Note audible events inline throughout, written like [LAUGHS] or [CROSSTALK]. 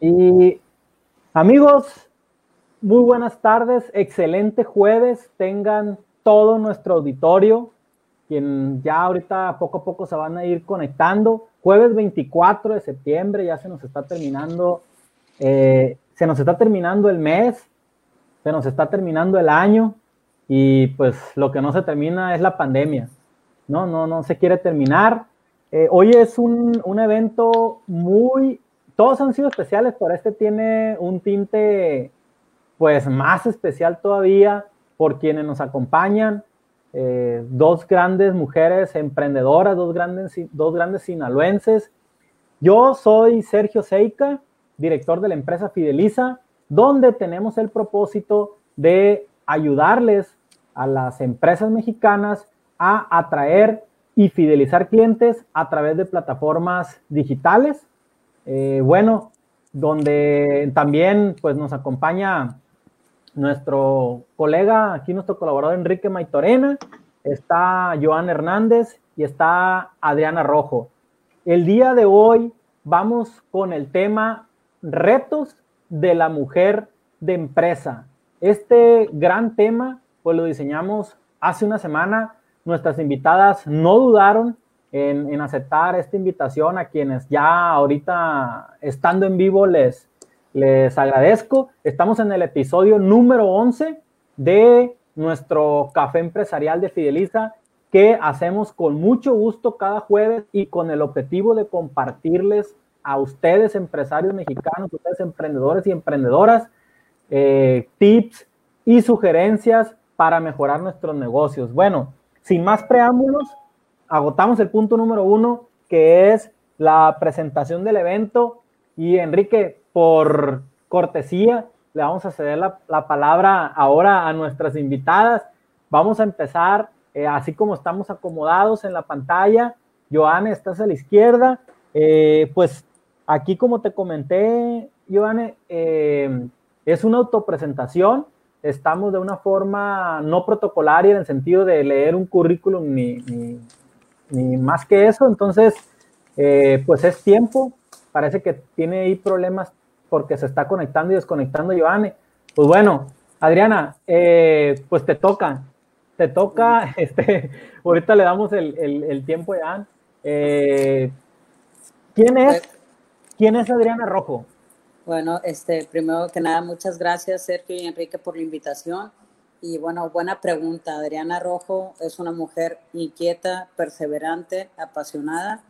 Y amigos, muy buenas tardes, excelente jueves, tengan todo nuestro auditorio, quien ya ahorita poco a poco se van a ir conectando. Jueves 24 de septiembre, ya se nos está terminando, eh, se nos está terminando el mes, se nos está terminando el año y pues lo que no se termina es la pandemia. No, no, no se quiere terminar. Eh, hoy es un, un, evento muy, todos han sido especiales, pero este tiene un tinte pues más especial todavía por quienes nos acompañan. Eh, dos grandes mujeres emprendedoras, dos grandes, dos grandes sinaloenses. Yo soy Sergio Seica, director de la empresa Fideliza, donde tenemos el propósito de ayudarles a las empresas mexicanas a atraer y fidelizar clientes a través de plataformas digitales. Eh, bueno, donde también pues nos acompaña nuestro colega, aquí nuestro colaborador Enrique Maitorena, está Joan Hernández y está Adriana Rojo. El día de hoy vamos con el tema retos de la mujer de empresa. Este gran tema, pues lo diseñamos hace una semana. Nuestras invitadas no dudaron en, aceptar esta invitación a quienes ya ahorita estando en vivo les, les agradezco. Estamos en el episodio número 11 de nuestro café empresarial de Fideliza que hacemos con mucho gusto cada jueves y con el objetivo de compartirles a ustedes empresarios mexicanos, ustedes emprendedores y emprendedoras, eh, tips y sugerencias para mejorar nuestros negocios. Bueno, sin más preámbulos, agotamos el punto número uno, que es la presentación del evento. Y Enrique, por cortesía, le vamos a ceder la, palabra ahora a nuestras invitadas. Vamos a empezar, eh, así como estamos acomodados en la pantalla. Joanne, estás a la izquierda. Eh, pues aquí, como te comenté, Joanne, eh, es una autopresentación. Estamos de una forma no protocolaria en el sentido de leer un currículum ni más que eso. Entonces, pues es tiempo. Parece que tiene ahí problemas porque se está conectando y desconectando Giovanni. Pues bueno, Adriana, eh, pues te toca, te toca, [LAUGHS] este, ahorita le damos el, tiempo a eh, ¿Quién es? ¿Quién es Adriana Rojo? Bueno, este, primero que nada, muchas gracias Sergio y Enrique por la invitación. Y bueno, buena pregunta. Adriana Rojo es una mujer inquieta, perseverante, apasionada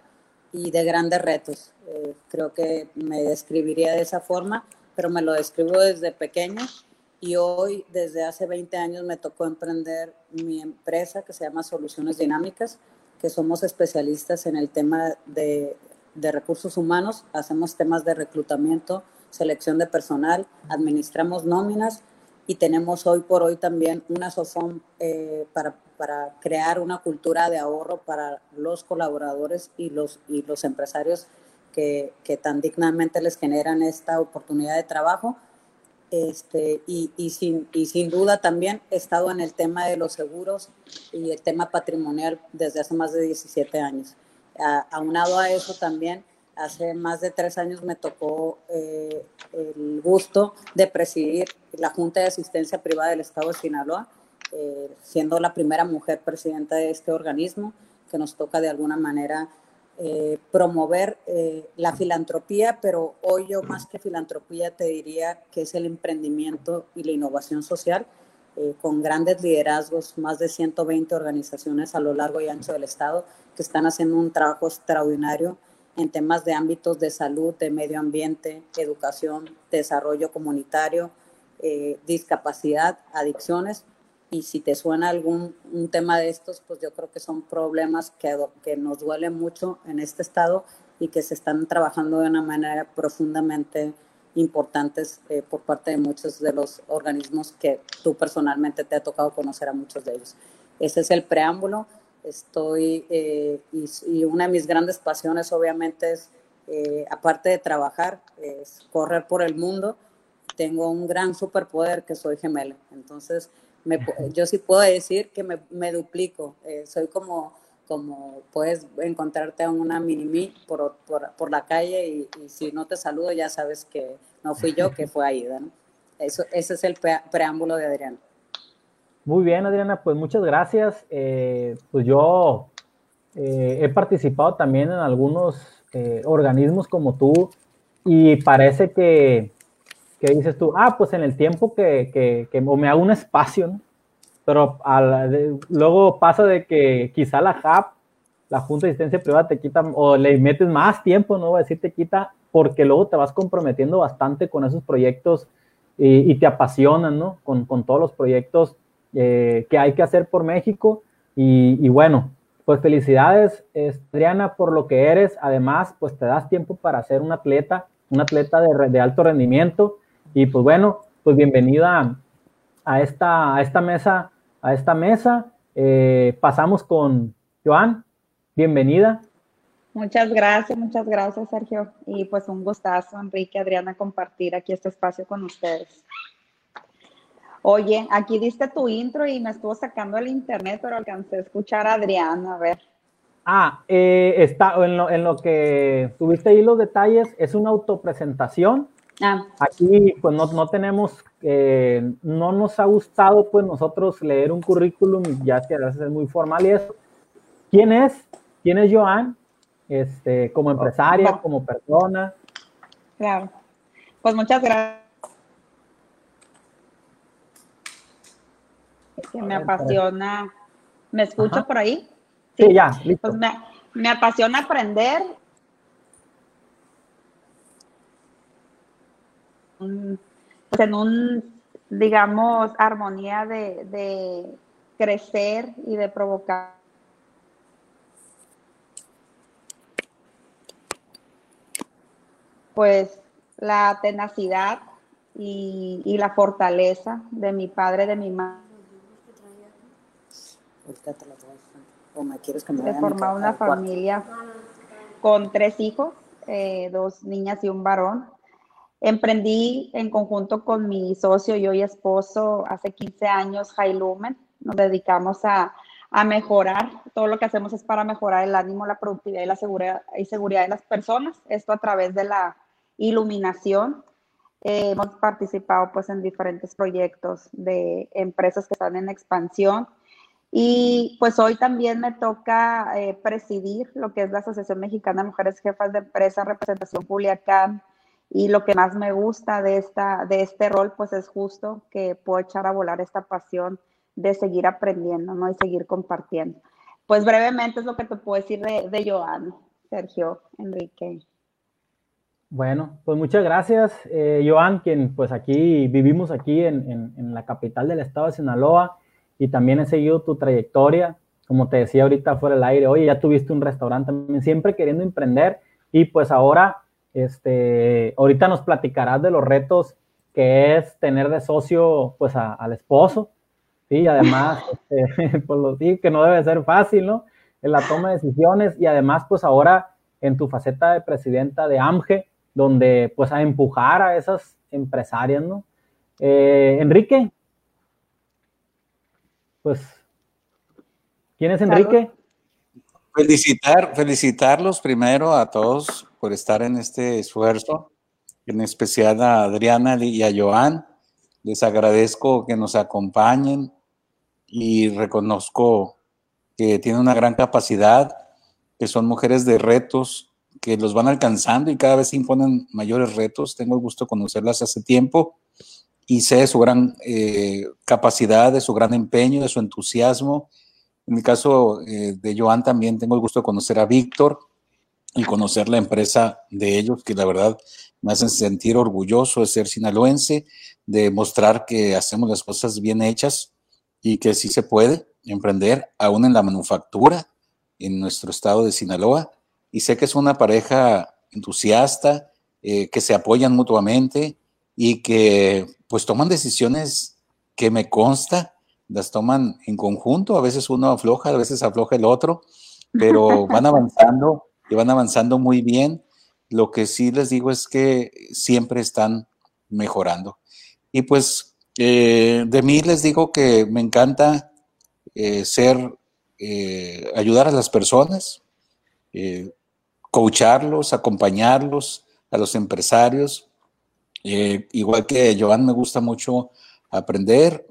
y de grandes retos. Eh, creo que me describiría de esa forma, pero me lo describo desde pequeña y hoy, desde hace 20 años, me tocó emprender mi empresa que se llama Soluciones Dinámicas, que somos especialistas en el tema de, de recursos humanos, hacemos temas de reclutamiento, selección de personal, administramos nóminas y tenemos hoy por hoy también una SOFOM eh, para, para, crear una cultura de ahorro para los colaboradores y los, y los empresarios que, que, tan dignamente les generan esta oportunidad de trabajo. Este, y, y, sin, y sin duda también he estado en el tema de los seguros y el tema patrimonial desde hace más de 17 años. aunado a eso también hace más de tres años me tocó eh, el gusto de presidir la Junta de Asistencia Privada del Estado de Sinaloa, eh, siendo la primera mujer presidenta de este organismo, que nos toca de alguna manera eh, promover la filantropía, pero hoy yo más que filantropía te diría que es el emprendimiento y la innovación social, con grandes liderazgos, más de 120 organizaciones a lo largo y ancho del Estado que están haciendo un trabajo extraordinario en temas de ámbitos de salud, de medio ambiente, educación, desarrollo comunitario, eh, discapacidad, adicciones. Y si te suena algún un tema de estos, pues yo creo que son problemas que, que nos duelen mucho en este estado y que se están trabajando de una manera profundamente importantes eh, por parte de muchos de los organismos que tú personalmente te ha tocado conocer a muchos de ellos. Ese es el preámbulo estoy, eh, y, una de mis grandes pasiones obviamente es, eh, aparte de trabajar, es correr por el mundo. Tengo un gran superpoder que soy gemela. Entonces, me, yo sí puedo decir que me, me duplico. Eh, soy como, como puedes encontrarte a una mini por, por, por la calle y, si no te saludo ya sabes que no fui yo, que fue Aida, ¿no? Eso, ese es el preámbulo de Adriana. Muy bien, Adriana, pues muchas gracias. Eh, pues yo eh, he participado también en algunos eh, organismos como tú y parece que, que, dices tú, ah, pues en el tiempo que, que, me hago un espacio, ¿no? pero luego pasa de que quizá la HAP, la Junta de Asistencia Privada, te quita o le metes más tiempo, no voy a decir te quita, porque luego te vas comprometiendo bastante con esos proyectos y, te apasionan, ¿no? Con, con todos los proyectos eh, que hay que hacer por México. Y, bueno, pues felicidades, Adriana, por lo que eres. Además, pues te das tiempo para ser un atleta, un atleta de, alto rendimiento. Y pues bueno, pues bienvenida a esta, a esta mesa a esta mesa. Eh, pasamos con Joan, bienvenida. Muchas gracias, muchas gracias, Sergio. Y pues un gustazo, Enrique, Adriana, compartir aquí este espacio con ustedes. Oye, aquí diste tu intro y me estuvo sacando el internet, pero alcancé a escuchar a Adriana, a ver. Ah, eh, está en lo, en lo que tuviste ahí los detalles, es una autopresentación Ah. Aquí pues no, no tenemos, eh, no nos ha gustado pues nosotros leer un currículum, ya que a veces es muy formal y eso. ¿Quién es? ¿Quién es Joan? Este, como empresaria, como persona. Claro. Pues muchas gracias. Que me apasiona. ¿Me escucho por ahí? Sí, ya, listo. Pues me, me apasiona aprender pues en un, digamos, armonía de, crecer y de provocar. Pues la tenacidad y, la fortaleza de mi padre, de mi madre. De formar una familia con tres hijos, eh, dos niñas y un varón. Emprendí en conjunto con mi socio y hoy esposo hace 15 años High Lumen. Nos dedicamos a, mejorar. Todo lo que hacemos es para mejorar el ánimo, la productividad y la seguridad, y seguridad de las personas. Esto a través de la iluminación. Eh, hemos participado pues en diferentes proyectos de empresas que están en expansión. Y pues hoy también me toca eh, presidir lo que es la Asociación Mexicana de Mujeres Jefas de Empresa, representación Culiacán, y lo que más me gusta de, esta, de este rol, pues es justo que puedo echar a volar esta pasión de seguir aprendiendo, ¿no? Y seguir compartiendo. Pues brevemente es lo que te puedo decir de, de Joan, Sergio, Enrique. Bueno, pues muchas gracias, eh, Joan, quien pues aquí vivimos aquí en, en, la capital del estado de Sinaloa y también he seguido tu trayectoria, como te decía ahorita fuera del aire, oye, ya tuviste un restaurante también, siempre queriendo emprender y pues ahora este, ahorita nos platicarás de los retos que es tener de socio pues al esposo, ¿sí? Y además, [LAUGHS] este, [LAUGHS] pues lo digo que no debe ser fácil, ¿no? En la toma de decisiones y además pues ahora en tu faceta de presidenta de AMGE, donde pues a empujar a esas empresarias, ¿no? Eh, Enrique, pues, ¿quién es Enrique? Felicitar, felicitarlos primero a todos por estar en este esfuerzo, en especial a Adriana y a Joan. Les agradezco que nos acompañen y reconozco que tienen una gran capacidad, que son mujeres de retos, que los van alcanzando y cada vez imponen mayores retos. Tengo el gusto de conocerlas hace tiempo y sé de su gran eh, capacidad, de su gran empeño, de su entusiasmo en el caso eh, de Joan también tengo el gusto de conocer a Víctor y conocer la empresa de ellos, que la verdad me hacen sentir orgulloso de ser sinaloense, de mostrar que hacemos las cosas bien hechas y que sí se puede emprender aún en la manufactura en nuestro estado de Sinaloa. Y sé que es una pareja entusiasta, eh, que se apoyan mutuamente y que pues toman decisiones que me consta las toman en conjunto, a veces uno afloja, a veces afloja el otro, pero [LAUGHS] van avanzando y van avanzando muy bien. Lo que sí les digo es que siempre están mejorando. Y pues eh, de mí les digo que me encanta eh, ser eh, ayudar a las personas, coacharlos, acompañarlos, a los empresarios. Eh, igual que Joan, me gusta mucho aprender.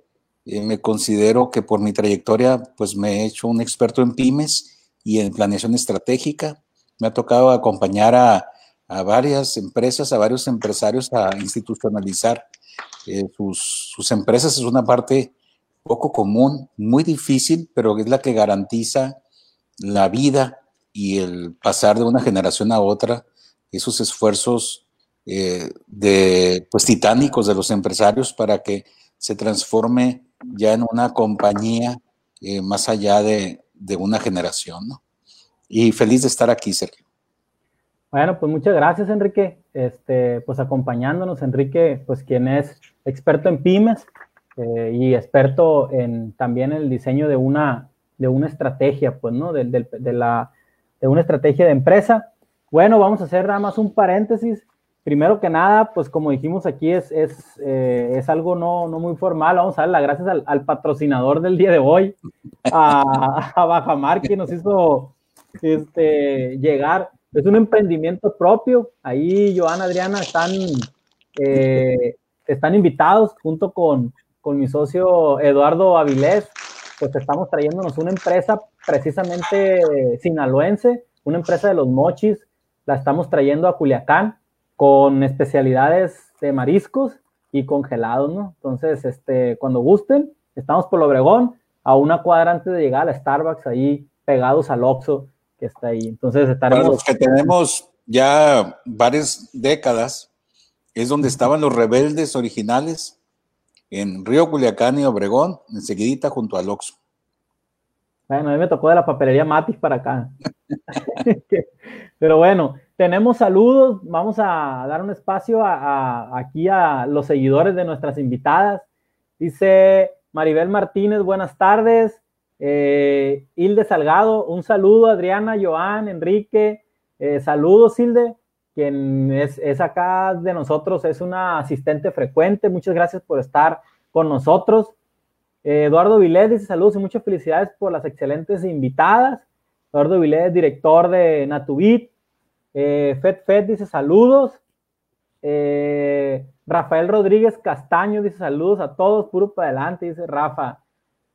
me considero que por mi trayectoria, pues me he hecho un experto en pymes y en planeación estratégica. Me ha tocado acompañar a, varias empresas, a varios empresarios a institucionalizar sus, sus empresas. Es una parte poco común, muy difícil, pero es la que garantiza la vida y el pasar de una generación a otra, esos esfuerzos eh, de, pues, titánicos de los empresarios para que se transforme ya en una compañía eh, más allá de, una generación, ¿no? Y feliz de estar aquí, Sergio. Bueno, pues muchas gracias, Enrique. Este, pues acompañándonos, Enrique, pues quien es experto en pymes, eh, y experto en también el diseño de una, de una estrategia, pues, ¿no? De, de, la, de una estrategia de empresa. Bueno, vamos a hacer nada más un paréntesis. Primero que nada, pues como dijimos aquí, es, es, eh, es algo no, no, muy formal. Vamos a dar las gracias al, al patrocinador del día de hoy, a, a, Bajamar, que nos hizo este, llegar. Es un emprendimiento propio. Ahí Joana, Adriana están, eh, están invitados junto con, con mi socio Eduardo Avilés, pues estamos trayéndonos una empresa precisamente sinaloense, una empresa de los mochis, la estamos trayendo a Culiacán con especialidades de mariscos y congelados, ¿no? Entonces, este, cuando gusten, estamos por Obregón, a una cuadra antes de llegar a Starbucks, ahí pegados al Oxxo que está ahí. Entonces estaremos... Para los que tenemos ya varias décadas, es donde estaban los rebeldes originales, en Río Culiacán y Obregón, enseguidita junto al Oxxo. Bueno, a mí me tocó de la papelería Matis para acá. [LAUGHS] [LAUGHS] Pero bueno, tenemos saludos. Vamos a dar un espacio aquí a los seguidores de nuestras invitadas. Dice Maribel Martínez, buenas tardes. Eh, Hilde Salgado, un saludo. Adriana, Joan, Enrique. Eh, saludos, Hilde quien es, acá de nosotros, es una asistente frecuente. Muchas gracias por estar con nosotros. Eduardo Vilés dice saludos y muchas felicidades por las excelentes invitadas. Eduardo Vilés, director de Natubit. Eh, Fed Fed dice saludos. Eh, Rafael Rodríguez Castaño dice saludos a todos, puro para adelante, dice Rafa.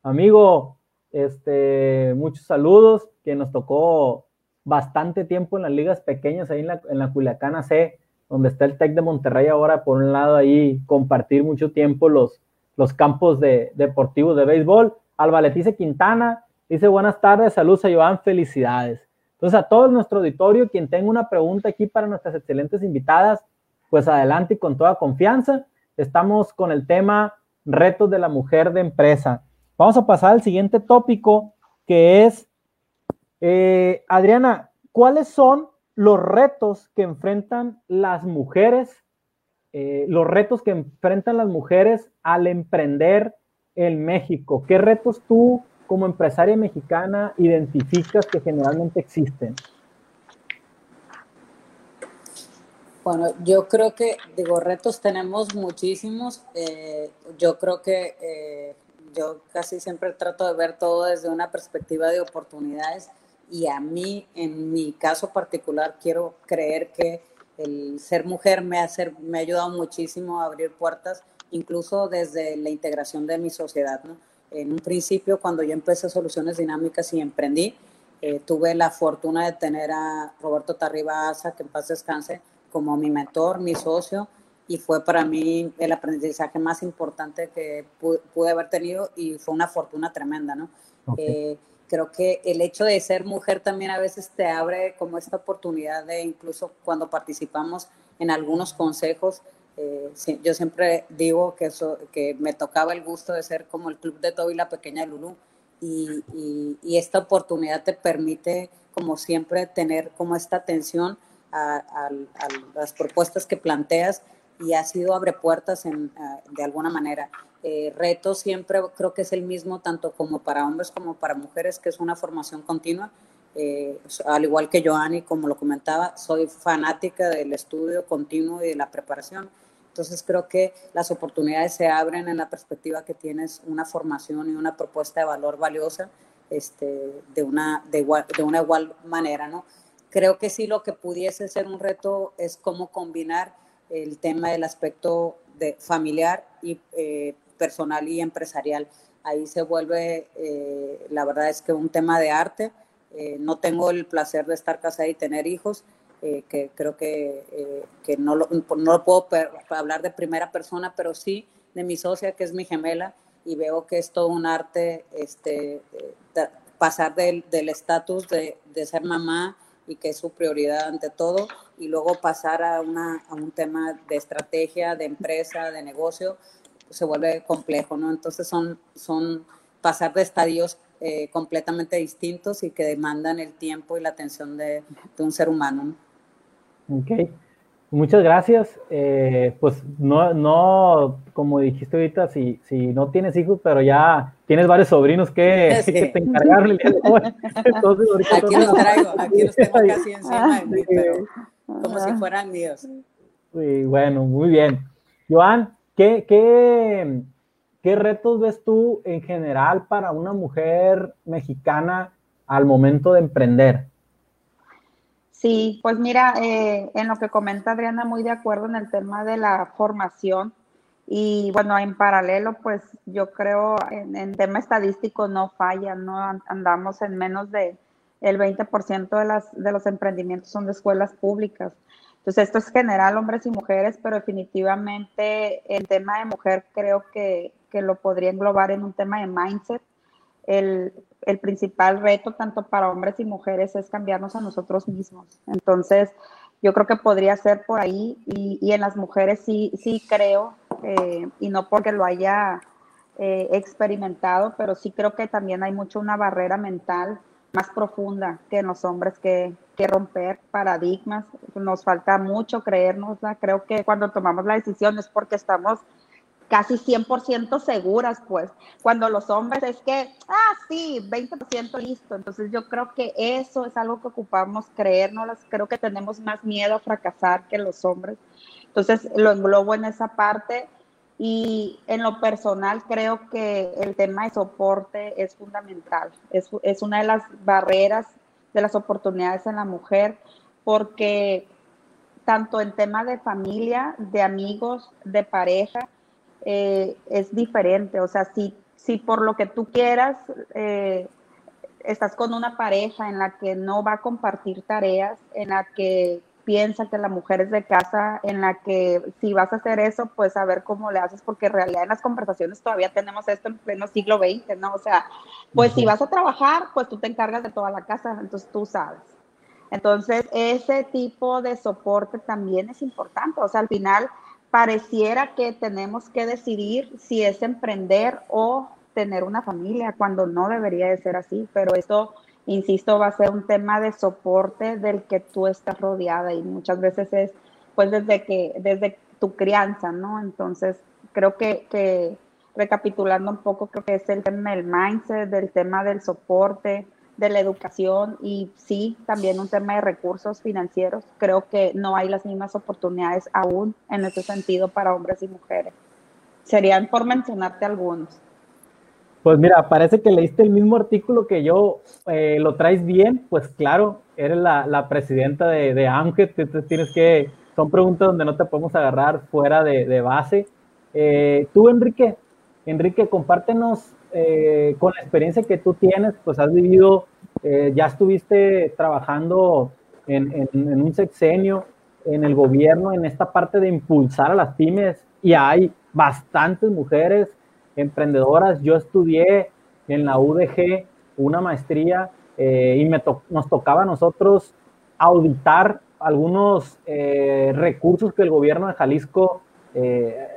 Amigo, este, muchos saludos, que nos tocó bastante tiempo en las ligas pequeñas, ahí en la, en la Culiacana C, donde está el TEC de Monterrey ahora, por un lado ahí compartir mucho tiempo los, los campos de, deportivos de béisbol. Albaletice Quintana dice buenas tardes, saludos a Joan, felicidades. Entonces a todo nuestro auditorio, quien tenga una pregunta aquí para nuestras excelentes invitadas, pues adelante y con toda confianza. Estamos con el tema retos de la mujer de empresa. Vamos a pasar al siguiente tópico, que es eh, Adriana, ¿cuáles son los retos que enfrentan las mujeres, eh, los retos que enfrentan las mujeres al emprender en México? ¿Qué retos tú como empresaria mexicana identificas que generalmente existen? Bueno, yo creo que, digo, retos tenemos muchísimos. Eh, yo creo que yo casi siempre trato de ver todo desde una perspectiva de oportunidades y a mí, en mi caso particular, quiero creer que el ser mujer me ha, me ha ayudado muchísimo a abrir puertas, incluso desde la integración de mi sociedad. En un principio, cuando yo empecé Soluciones Dinámicas y emprendí, eh, tuve la fortuna de tener a Roberto Tarriba Asa, que en paz descanse, como mi mentor, mi socio, y fue para mí el aprendizaje más importante que pude, haber tenido y fue una fortuna tremenda, ¿no? Eh, creo que el hecho de ser mujer también a veces te abre como esta oportunidad de incluso cuando participamos en algunos consejos, eh, yo siempre digo que, eso, que me tocaba el gusto de ser como el club de Toby y la pequeña Lulu y, y, esta oportunidad te permite como siempre tener como esta atención a, a, las propuestas que planteas y ha sido abre puertas en, de alguna manera. Eh, reto siempre creo que es el mismo tanto como para hombres como para mujeres, que es una formación continua. Eh, al igual que Joanny, como lo comentaba, soy fanática del estudio continuo y de la preparación. Entonces creo que las oportunidades se abren en la perspectiva que tienes una formación y una propuesta de valor valiosa. este, de, una, de, igual, una igual manera, ¿no? Creo que sí lo que pudiese ser un reto es cómo combinar el tema del aspecto familiar y eh, personal y empresarial. Ahí se vuelve, eh, la verdad es que un tema de arte. Eh, no tengo el placer de estar casada y tener hijos, que creo que, que no, lo, no lo puedo hablar de primera persona, pero sí de mi socia, que es mi gemela, y veo que es todo un arte este, pasar del estatus de, de, ser mamá y que es su prioridad ante todo, y luego pasar a, una, a un tema de estrategia, de empresa, de negocio, pues se vuelve complejo, ¿no? Entonces son, son pasar de estadios eh, completamente distintos y que demandan el tiempo y la atención de, de un ser humano. Ok, muchas gracias. Eh, pues no, no, como dijiste ahorita, si, si no tienes hijos, pero ya tienes varios sobrinos que, [LAUGHS] sí. que te encargaron [LAUGHS] Entonces, aquí los traigo, aquí los tengo casi encima de mí, pero como si fueran míos. Sí, bueno, muy bien. Joan, ¿qué, qué, ¿qué retos ves tú en general para una mujer mexicana al momento de emprender? Sí, pues mira, eh, en lo que comenta Adriana, muy de acuerdo en el tema de la formación. Y bueno, en paralelo, pues yo creo en, en tema estadístico no falla, no andamos en menos de el 20% de, las, de los emprendimientos son de escuelas públicas. Entonces, esto es general, hombres y mujeres, pero definitivamente el tema de mujer creo que, que lo podría englobar en un tema de mindset. El, el, principal reto, tanto para hombres y mujeres, es cambiarnos a nosotros mismos. Entonces, yo creo que podría ser por ahí y, y en las mujeres sí, sí creo, eh, y no porque lo haya eh, experimentado, pero sí creo que también hay mucho una barrera mental más profunda que en los hombres que, que romper paradigmas. Nos falta mucho creernosla. Creo que cuando tomamos la decisión es porque estamos casi 100% seguras, pues. Cuando los hombres es que, ah, sí, 20% listo. Entonces yo creo que eso es algo que ocupamos creernos. Creo que tenemos más miedo a fracasar que los hombres. Entonces lo englobo en esa parte. Y en lo personal creo que el tema de soporte es fundamental. Es, es una de las barreras de las oportunidades en la mujer porque tanto en tema de familia, de amigos, de pareja, eh, es diferente. O sea, si, si por lo que tú quieras eh, estás con una pareja en la que no va a compartir tareas, en la que piensa que la mujer es de casa, en la que si vas a hacer eso, pues a ver cómo le haces, porque en realidad en las conversaciones todavía tenemos esto en pleno siglo XX, ¿no? O sea, pues si vas a trabajar, pues tú te encargas de toda la casa, entonces tú sabes. Entonces, ese tipo de soporte también es importante, o sea, al final pareciera que tenemos que decidir si es emprender o tener una familia, cuando no debería de ser así, pero eso insisto, va a ser un tema de soporte del que tú estás rodeada y muchas veces es pues desde que, desde tu crianza, ¿no? Entonces, creo que, que recapitulando un poco, creo que es el tema del mindset, del tema del soporte, de la educación y sí, también un tema de recursos financieros. Creo que no hay las mismas oportunidades aún en ese sentido para hombres y mujeres. Serían por mencionarte algunos. Pues mira, parece que leíste el mismo artículo que yo, eh, lo traes bien, pues claro, eres la, la presidenta de, de AMGET, entonces tienes que, son preguntas donde no te podemos agarrar fuera de, de base. Eh, tú, Enrique, Enrique, compártenos eh, con la experiencia que tú tienes, pues has vivido, eh, ya estuviste trabajando en, un sexenio, en el gobierno, en esta parte de impulsar a las pymes, y hay bastantes mujeres emprendedoras. Yo estudié en la UDG una maestría eh, y nos tocaba a nosotros auditar algunos recursos que el gobierno de Jalisco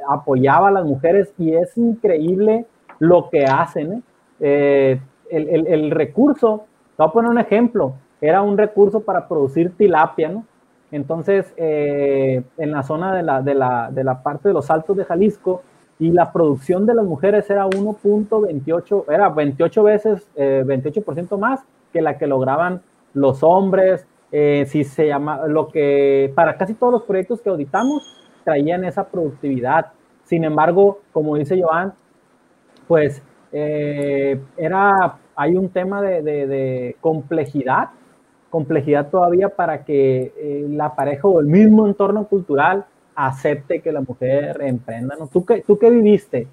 apoyaba a las mujeres y es increíble lo que hacen. ¿eh? El, el, el, recurso, te voy a poner un ejemplo, era un recurso para producir tilapia, ¿no? Entonces, en la zona de la, de, la, de la parte de los altos de Jalisco, y la producción de las mujeres era 1.28, era 28 veces, eh, 28% más que la que lograban los hombres, eh, si se llama, lo que para casi todos los proyectos que auditamos traían esa productividad. Sin embargo, como dice Joan, pues eh, era hay un tema de, complejidad, complejidad todavía para que eh, la pareja o el mismo entorno cultural acepte que la mujer emprenda. ¿no? ¿Tú, qué, ¿Tú qué viviste?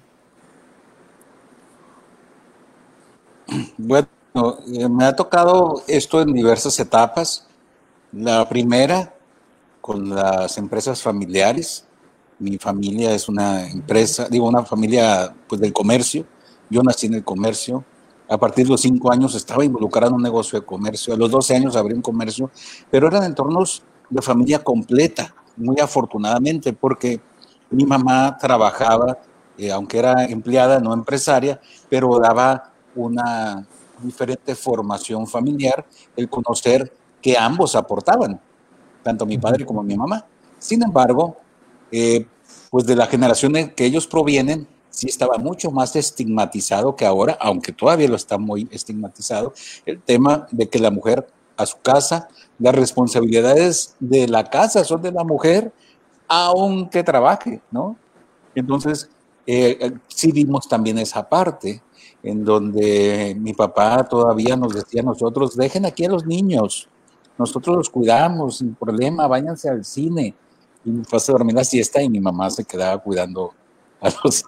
Bueno, eh, me ha tocado esto en diversas etapas. La primera, con las empresas familiares. Mi familia es una empresa, digo, una familia pues, del comercio. Yo nací en el comercio. A partir de los cinco años estaba involucrado en un negocio de comercio. A los 12 años abrí un comercio, pero eran entornos de familia completa, muy afortunadamente, porque mi mamá trabajaba, eh, aunque era empleada, no empresaria, pero daba una diferente formación familiar, el conocer que ambos aportaban, tanto mi padre como mi mamá. Sin embargo, eh, pues de la generación en que ellos provienen, sí estaba mucho más estigmatizado que ahora, aunque todavía lo está muy estigmatizado, el tema de que la mujer a su casa, las responsabilidades de la casa son de la mujer, aunque trabaje, ¿no? Entonces, eh, eh, sí vimos también esa parte en donde mi papá todavía nos decía a nosotros, dejen aquí a los niños, nosotros los cuidamos sin problema, váyanse al cine. Y me fue a dormir la siesta y mi mamá se quedaba cuidando a los,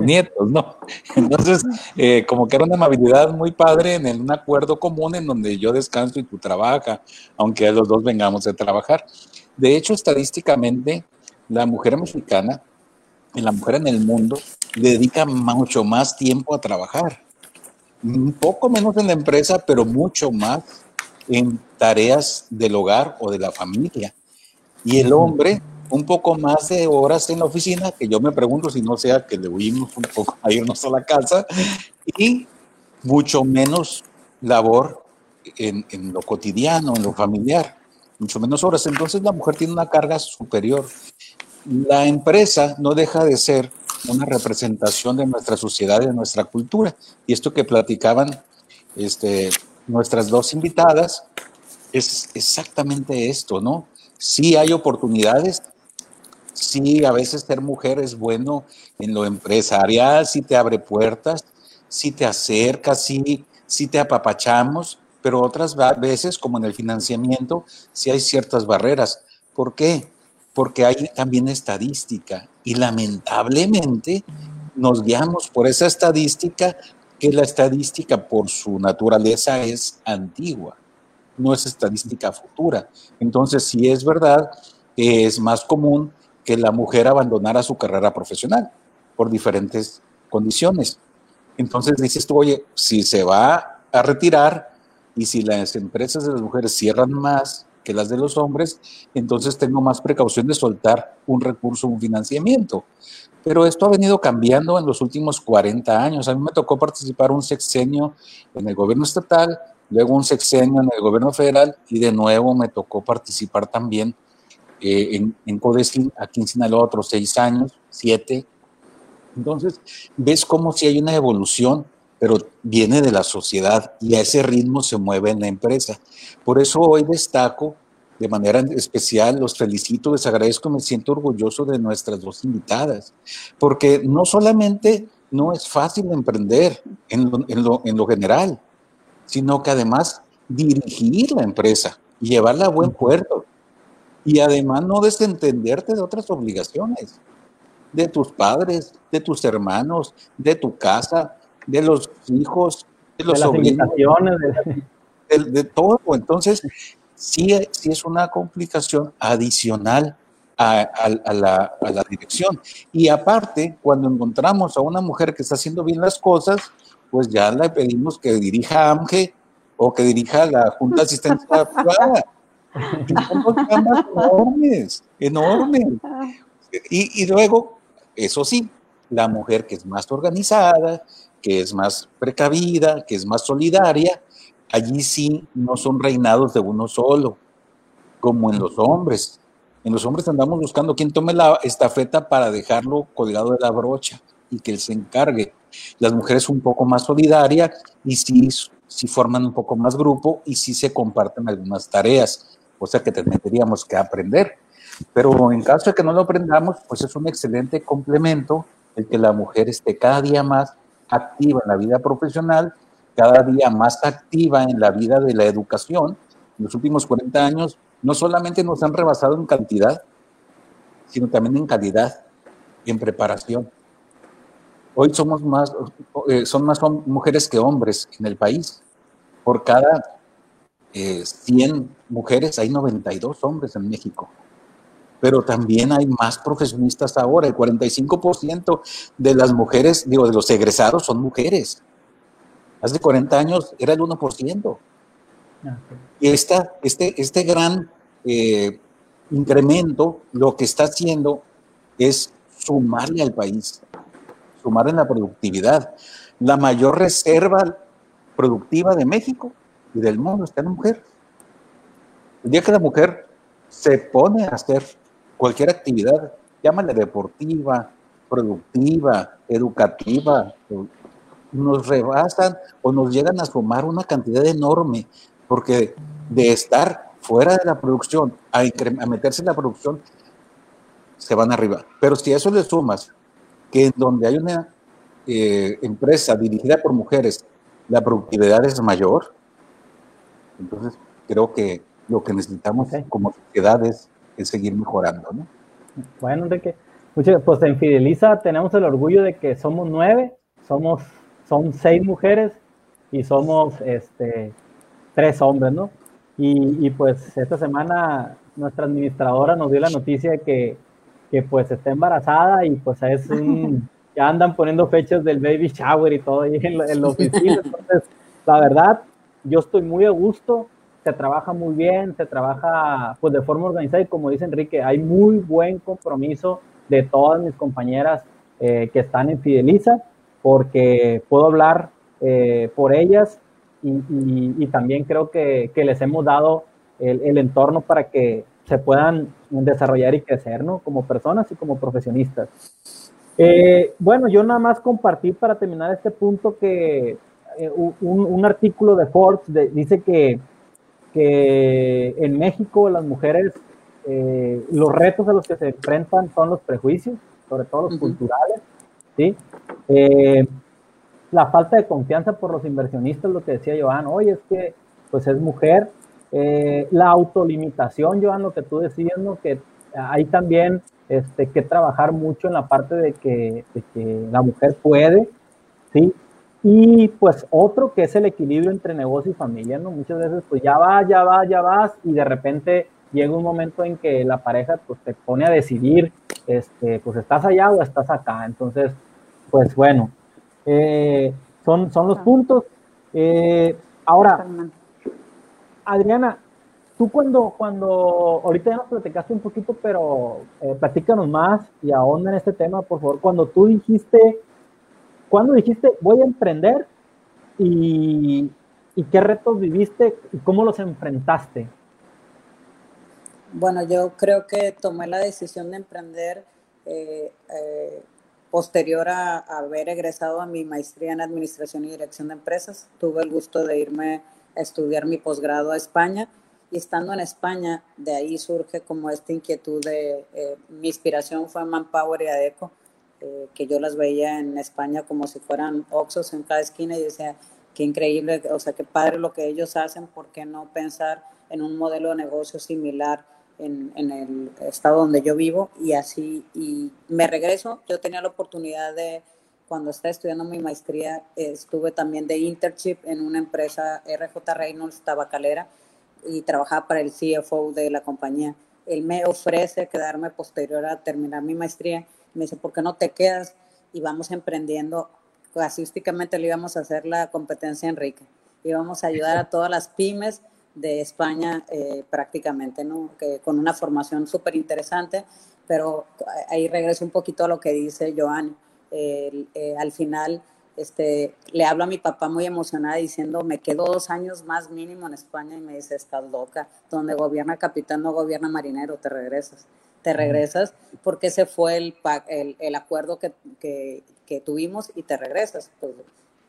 nietos, ¿no? [LAUGHS] Entonces, eh, como que era una amabilidad muy padre en un acuerdo común en donde yo descanso y tú trabajas, aunque los dos vengamos a trabajar. De hecho, estadísticamente, la mujer mexicana la mujer en el mundo dedica mucho más tiempo a trabajar. Un poco menos en la empresa, pero mucho más en tareas del hogar o de la familia. Y el hombre, un poco más de horas en la oficina, que yo me pregunto si no sea que le huimos un poco [LAUGHS] a irnos a la casa, y mucho menos labor en, en lo cotidiano, en lo familiar, mucho menos horas. Entonces la mujer tiene una carga superior. La empresa no deja de ser una representación de nuestra sociedad y de nuestra cultura. Y esto que platicaban este, nuestras dos invitadas, es exactamente esto, ¿no? Sí hay oportunidades, sí a veces ser mujer es bueno en lo empresarial, sí te abre puertas, sí te acerca, sí, sí te apapachamos, pero otras veces, como en el financiamiento, sí hay ciertas barreras. ¿Por qué? Porque hay también estadística y lamentablemente nos guiamos por esa estadística que la estadística por su naturaleza es antigua, no es estadística futura. Entonces, sí es verdad que es más común que la mujer abandonara su carrera profesional por diferentes condiciones. Entonces dices tú, oye, si se va a retirar y si las empresas de las mujeres cierran más que las de los hombres, entonces tengo más precaución de soltar un recurso, un financiamiento. Pero esto ha venido cambiando en los últimos 40 años. A mí me tocó participar un sexenio en el gobierno estatal, luego un sexenio en el gobierno federal y de nuevo me tocó participar también eh, en, en aquí en Sinaloa, otros seis años, siete. Entonces, ves como si hay una evolución, pero viene de la sociedad y a ese ritmo se mueve en la empresa. Por eso hoy destaco de manera especial, los felicito, les agradezco, me siento orgulloso de nuestras dos invitadas, porque no solamente no es fácil emprender en lo, general, sino que además dirigir la empresa y llevarla a buen puerto. Y además no desentenderte de otras obligaciones, de tus padres, de tus hermanos, de tu casa, de los hijos, de los de, [LAUGHS] de, de todo. Entonces, sí, es una complicación adicional a, la, dirección. Y aparte, cuando encontramos a una mujer que está haciendo bien las cosas, pues ya le pedimos que dirija AMGE o que dirija la Junta de Asistencia Privada. [LAUGHS] enormes, enormes. Y, y luego, eso sí, la mujer que es más organizada, que es más precavida, que es más solidaria, allí sí no son reinados de uno solo, como en los hombres. En los hombres andamos buscando quién tome la estafeta para dejarlo colgado de la brocha y que él se encargue. Las mujeres un poco más solidarias y sí, sí forman un poco más grupo y sí se comparten algunas tareas, o sea que tendríamos que aprender. Pero en caso de que no lo aprendamos, pues es un excelente complemento el que la mujer esté cada día más activa en la vida profesional cada día más activa en la vida de la educación. En los últimos 40 años no solamente nos han rebasado en cantidad, sino también en calidad y en preparación. Hoy somos más, eh, son más mujeres que hombres en el país. Por cada 100 eh, mujeres hay 92 hombres en México. Pero también hay más profesionistas ahora. El 45% de las mujeres, digo, de los egresados son mujeres. Hace 40 años era el 1%. Ah, y esta, este, este gran eh, incremento lo que está haciendo es sumarle al país, sumar en la productividad. La mayor reserva productiva de México y del mundo está en la mujer. El día que la mujer se pone a hacer cualquier actividad, llámale deportiva, productiva, educativa, nos rebasan o nos llegan a sumar una cantidad enorme, porque de estar fuera de la producción a, a meterse en la producción, se van arriba. Pero si a eso le sumas que en donde hay una eh, empresa dirigida por mujeres, la productividad es mayor, entonces creo que lo que necesitamos como sociedad es, seguir mejorando. ¿no? Bueno, Enrique, pues en Fideliza tenemos el orgullo de que somos nueve, somos, son seis mujeres y somos este, tres hombres, ¿no? Y, y, pues esta semana nuestra administradora nos dio la noticia de que, que pues está embarazada y pues es un, [LAUGHS] ya andan poniendo fechas del baby shower y todo ahí en, en la oficina. Entonces, la verdad, yo estoy muy a gusto, se trabaja muy bien, se trabaja pues de forma organizada y como dice Enrique, hay muy buen compromiso de todas mis compañeras eh, que están en Fideliza, porque puedo hablar eh, por ellas y, también creo que, les hemos dado el, entorno para que se puedan desarrollar y crecer, ¿no? Como personas y como profesionistas. Eh, bueno, yo nada más compartí para terminar este punto que eh, un, artículo de Forbes dice que, que en México las mujeres, eh, los retos a los que se enfrentan son los prejuicios, sobre todo los culturales, ¿sí? la falta de confianza por los inversionistas, lo que decía Joan, oye, es que pues es mujer, eh, la autolimitación, Joan, lo que tú decías, ¿no? que hay también este, que trabajar mucho en la parte de que, la mujer puede, ¿sí? Y pues otro que es el equilibrio entre negocio y familia, ¿no? Muchas veces pues ya vas, ya vas, ya vas y de repente llega un momento en que la pareja pues te pone a decidir, este, pues estás allá o estás acá. Entonces, pues bueno, eh, son, son los puntos. Eh, ahora, Adriana, tú cuando, cuando, ahorita ya nos platicaste un poquito, pero eh, platícanos más y ahonda en este tema, por favor. Cuando tú dijiste, cuando dijiste voy a emprender y, y qué retos viviste y cómo los enfrentaste? Bueno, yo creo que tomé la decisión de emprender eh, Posterior a, haber egresado a mi maestría en Administración y Dirección de Empresas, tuve el gusto de irme a estudiar mi posgrado a España. Y estando en España, de ahí surge como esta inquietud de, eh, mi inspiración fue Manpower y Adeco, eh, que yo las veía en España como si fueran Oxos en cada esquina y decía, qué increíble, o sea, qué padre lo que ellos hacen, ¿por qué no pensar en un modelo de negocio similar en, el estado donde yo vivo y así, y me regreso, yo tenía la oportunidad de, cuando estaba estudiando mi maestría, estuve también de internship en una empresa RJ Reynolds tabacalera y trabajaba para el CFO de la compañía. Él me ofrece quedarme posterior a terminar mi maestría. Me dice, ¿por qué no te quedas? Y vamos emprendiendo. Casísticamente le íbamos a hacer la competencia Enrique. Íbamos a ayudar a [LAUGHS] todas las pymes de España eh, prácticamente, ¿no? Que con una formación súper interesante, pero ahí regreso un poquito a lo que dice Joan. Eh, al final, este, le hablo a mi papá muy emocionada diciendo, me quedo dos años más mínimo en España y me dice, estás loca, donde gobierna capitán no gobierna marinero, te regresas. Te regresas porque ese fue el, el, el acuerdo que, que, que, tuvimos y te regresas. Pues,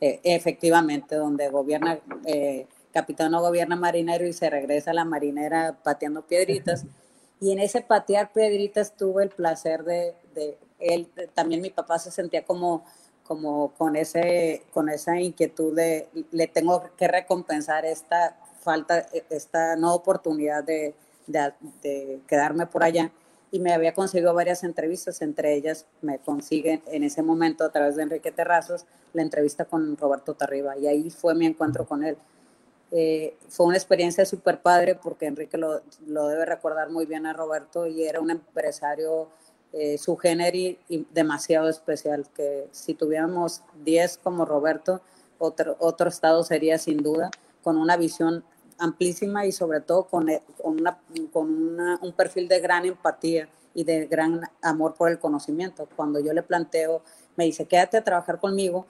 eh, efectivamente, donde gobierna capitán no gobierna marinero y se regresa la marinera pateando piedritas. Y en ese patear piedritas tuve el placer de, él, también mi papá se sentía como, como con, ese, con esa inquietud de le tengo que recompensar esta falta, esta no oportunidad de, de, quedarme por allá. Y me había conseguido varias entrevistas, entre ellas me consiguen en ese momento a través de Enrique Terrazos la entrevista con Roberto Tarriba y ahí fue mi encuentro con él. Eh, fue una experiencia súper padre porque Enrique lo, lo, debe recordar muy bien a Roberto y era un empresario eh, su género y, demasiado especial, que si tuviéramos 10 como Roberto, otro, otro estado sería sin duda, con una visión amplísima y sobre todo con, eh, con, una, con un perfil de gran empatía y de gran amor por el conocimiento. Cuando yo le planteo, me dice, quédate a trabajar conmigo,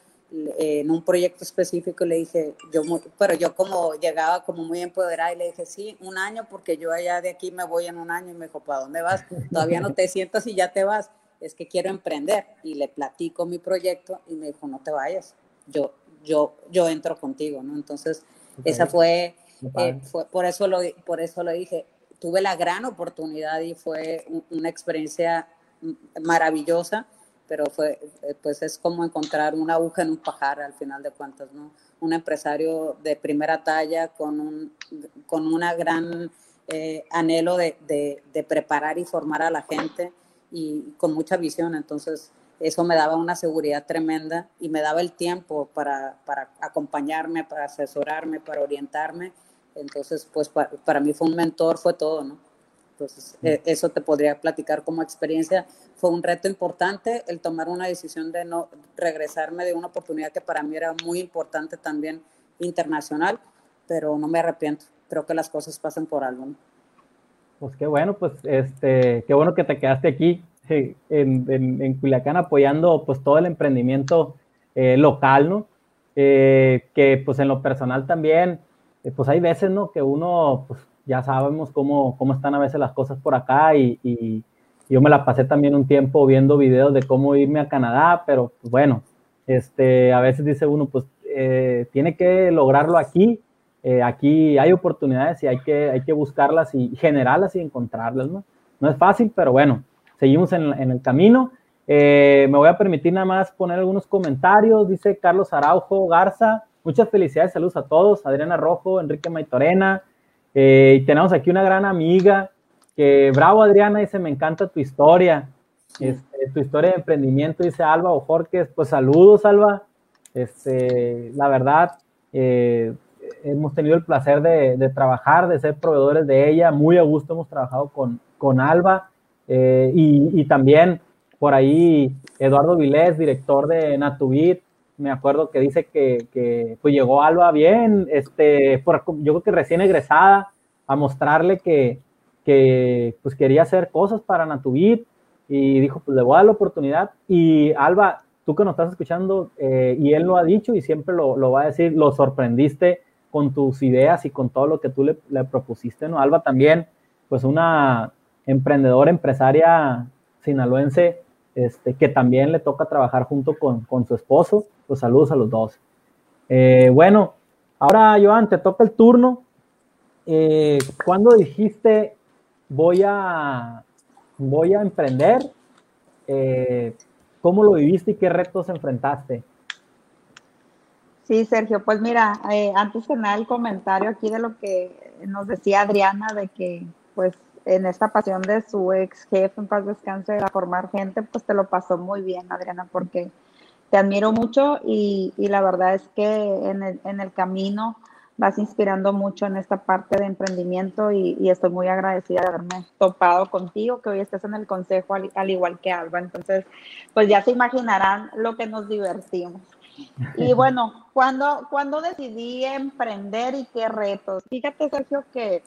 en un proyecto específico le dije, yo pero yo como llegaba como muy empoderada y le dije, sí, un año porque yo allá de aquí me voy en un año y me dijo, ¿para dónde vas? Todavía no te sientas y ya te vas, es que quiero emprender y le platico mi proyecto y me dijo, no te vayas, yo, yo, yo entro contigo, ¿no? Entonces, esa fue, eh, fue, por, eso lo, por eso lo dije, tuve la gran oportunidad y fue una experiencia maravillosa pero fue, eh, pues es como encontrar una aguja en un pajar al final de cuentas, ¿no? Un empresario de primera talla con un con una gran eh, anhelo de, de, preparar y formar a la gente y con mucha visión, entonces eso me daba una seguridad tremenda y me daba el tiempo para, para acompañarme, para asesorarme, para orientarme, entonces pues para, para mí fue un mentor, fue todo, ¿no? Entonces, e, eso te podría platicar como experiencia. Fue un reto importante el tomar una decisión de no regresarme de una oportunidad que para mí era muy importante también internacional, pero no me arrepiento. Creo que las cosas pasan por algo. Pues qué bueno, pues este, qué bueno que te quedaste aquí en, en, en Culiacán apoyando pues todo el emprendimiento eh, local, ¿no? Eh, que pues en lo personal también, eh, pues hay veces, ¿no? Que uno pues ya sabemos cómo, cómo están a veces las cosas por acá y, yo me la pasé también un tiempo viendo videos de cómo irme a Canadá, pero pues, bueno, este, a veces dice uno, pues eh, tiene que lograrlo aquí, eh, aquí hay oportunidades y hay que, hay que buscarlas y generarlas y encontrarlas, ¿no? No es fácil, pero bueno, seguimos en, en el camino. Eh, me voy a permitir nada más poner algunos comentarios, dice Carlos Araujo Garza, muchas felicidades, saludos a todos, Adriana Rojo, Enrique Maitorena, eh, y tenemos aquí una gran amiga que, bravo Adriana, dice, me encanta tu historia, este, tu historia de emprendimiento, dice Alba o Jorge, pues saludos Alba, este, la verdad, eh, hemos tenido el placer de, trabajar, de ser proveedores de ella, muy a gusto hemos trabajado con, con Alba. Eh, y, y, también por ahí Eduardo Vilés, director de Natubit, me acuerdo que dice que, pues llegó Alba bien, este, por, yo creo que recién egresada, a mostrarle que, pues quería hacer cosas para Natubit y dijo, pues le voy a dar la oportunidad. Y Alba, tú que nos estás escuchando, eh, y él lo ha dicho y siempre lo, lo, va a decir, lo sorprendiste con tus ideas y con todo lo que tú le, le propusiste, ¿no? Alba también, pues una emprendedora, empresaria sinaloense, este, que también le toca trabajar junto con, su esposo. Pues saludos a los dos. Eh, bueno, ahora Joan, te toca el turno. Eh, ¿Cuándo dijiste voy a, voy a emprender? Eh, ¿Cómo lo viviste y qué retos enfrentaste? Sí, Sergio, pues mira, antes que nada el comentario aquí de lo que nos decía Adriana, de que pues en esta pasión de su ex jefe, en paz descanse, de formar gente, pues te lo pasó muy bien, Adriana, porque te admiro mucho y, la verdad es que en el, en el, camino vas inspirando mucho en esta parte de emprendimiento y, estoy muy agradecida de haberme topado contigo, que hoy estés en el consejo al, igual que Alba. Entonces, pues ya se imaginarán lo que nos divertimos. Y [LAUGHS] bueno, cuando, cuando decidí emprender y qué retos, fíjate Sergio que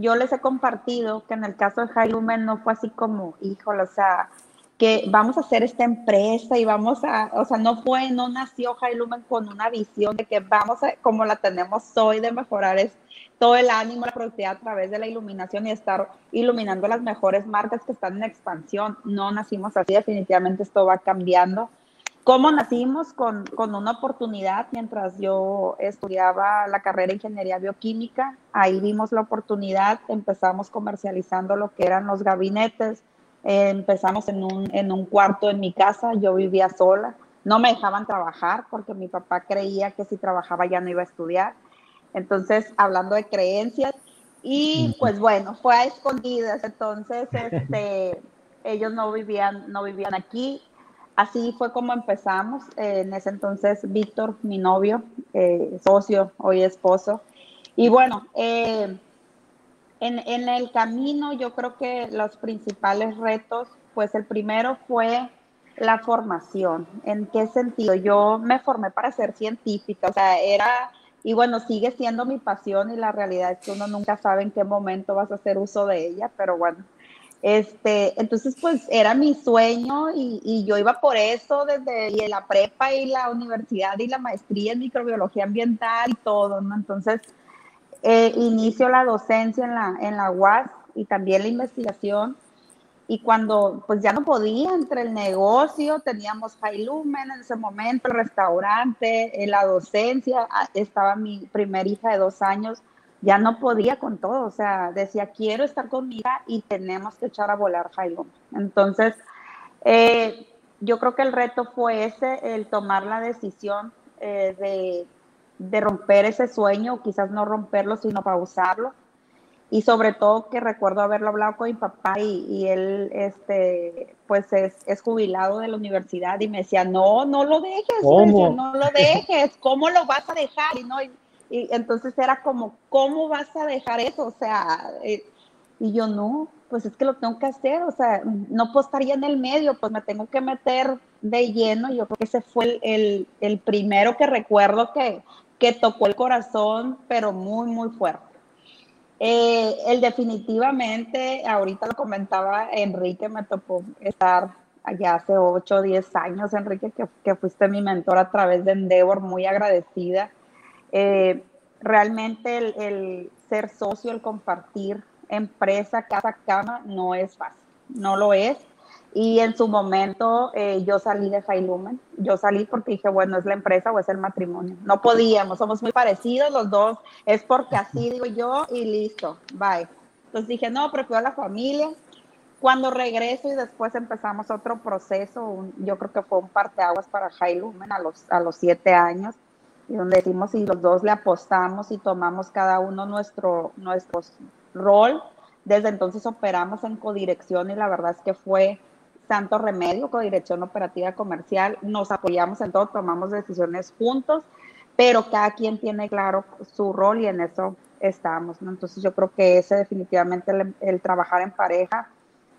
yo les he compartido que en el caso de Hailumen no fue así como, híjole, o sea, que vamos a hacer esta empresa y vamos a, o sea, no fue, no nació Hailumen con una visión de que vamos a, como la tenemos hoy, de mejorar es todo el ánimo, la productividad a través de la iluminación y estar iluminando las mejores marcas que están en expansión. No nacimos así, definitivamente esto va cambiando. ¿Cómo nacimos? Con, con, una oportunidad mientras yo estudiaba la carrera de ingeniería bioquímica. Ahí vimos la oportunidad, empezamos comercializando lo que eran los gabinetes. empezamos en un, en un cuarto en mi casa, yo vivía sola. no me dejaban trabajar porque mi papá creía que si trabajaba ya no iba a estudiar. Entonces, hablando de creencias, y pues bueno, fue a escondidas, entonces este, ellos no vivían, no vivían aquí. Así fue como empezamos. en ese entonces, Víctor, mi novio, eh, socio, hoy esposo. Y bueno, eh, en, en el camino yo creo que los principales retos, pues el primero fue la formación. ¿En qué sentido? Yo me formé para ser científica, o sea, era y bueno, sigue siendo mi pasión y la realidad es que uno nunca sabe en qué momento vas a hacer uso de ella, pero bueno, este, entonces pues era mi sueño y, yo iba por eso desde la prepa y la universidad y la maestría en microbiología ambiental y todo, ¿no? Entonces, eh, inicio la docencia en la, en la UAS y también la investigación y cuando pues ya no podía entre el negocio, teníamos High Lumen en ese momento, el restaurante, en la docencia, ah, estaba mi primer hija de dos años, ya no podía con todo, o sea, decía, quiero estar con mi hija y tenemos que echar a volar Lumen. Entonces, eh, yo creo que el reto fue ese, el tomar la decisión eh, de, de romper ese sueño, quizás no romperlo, sino pausarlo y sobre todo que recuerdo haberlo hablado con mi papá y, él, este, pues es, es, jubilado de la universidad y me decía, no, no lo dejes, no lo dejes, ¿cómo lo vas a dejar? Y, no, y, entonces era como, ¿cómo vas a dejar eso? O sea, eh, y yo no, pues es que lo tengo que hacer, o sea, no puedo estar ya en el medio, pues me tengo que meter de lleno. Yo creo que ese fue el, el primero que recuerdo que, que tocó el corazón, pero muy, muy fuerte. Eh, el definitivamente, ahorita lo comentaba Enrique, me tocó estar allá hace 8 o 10 años, Enrique, que, fuiste mi mentor a través de Endeavor, muy agradecida. Eh, realmente el, ser socio, el compartir empresa, casa, cama, no es fácil, no lo es. Y en su momento eh, yo salí de Lumen, yo salí porque dije, bueno, es la empresa o es el matrimonio. No podíamos, somos muy parecidos los dos, es porque así digo yo y listo, bye. Entonces dije, no, prefiero la familia. Cuando regreso y después empezamos otro proceso, yo creo que fue un parteaguas para Lumen a los, a los siete años, y donde decimos y los dos le apostamos y tomamos cada uno nuestro, nuestro rol. Desde entonces operamos en codirección y la verdad es que fue Santo Remedio, con Dirección Operativa Comercial, nos apoyamos en todo, tomamos decisiones juntos, pero cada quien tiene claro su rol y en eso estamos. Entonces yo creo que ese definitivamente el, trabajar en pareja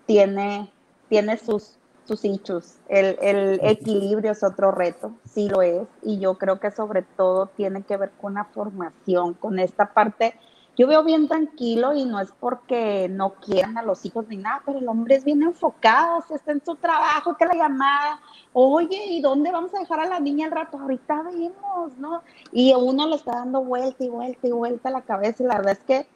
tiene, tiene sus, sus hechos. El, el, equilibrio es otro reto, sí lo es, y yo creo que sobre todo tiene que ver con la formación, con esta parte yo veo bien tranquilo y no es porque no quieran a los hijos ni nada, pero el hombre es bien enfocado, está en su trabajo, que la llamada, oye, ¿y dónde vamos a dejar a la niña el rato? Ahorita vemos, ¿no? Y uno le está dando vuelta y vuelta y vuelta a la cabeza y la verdad es que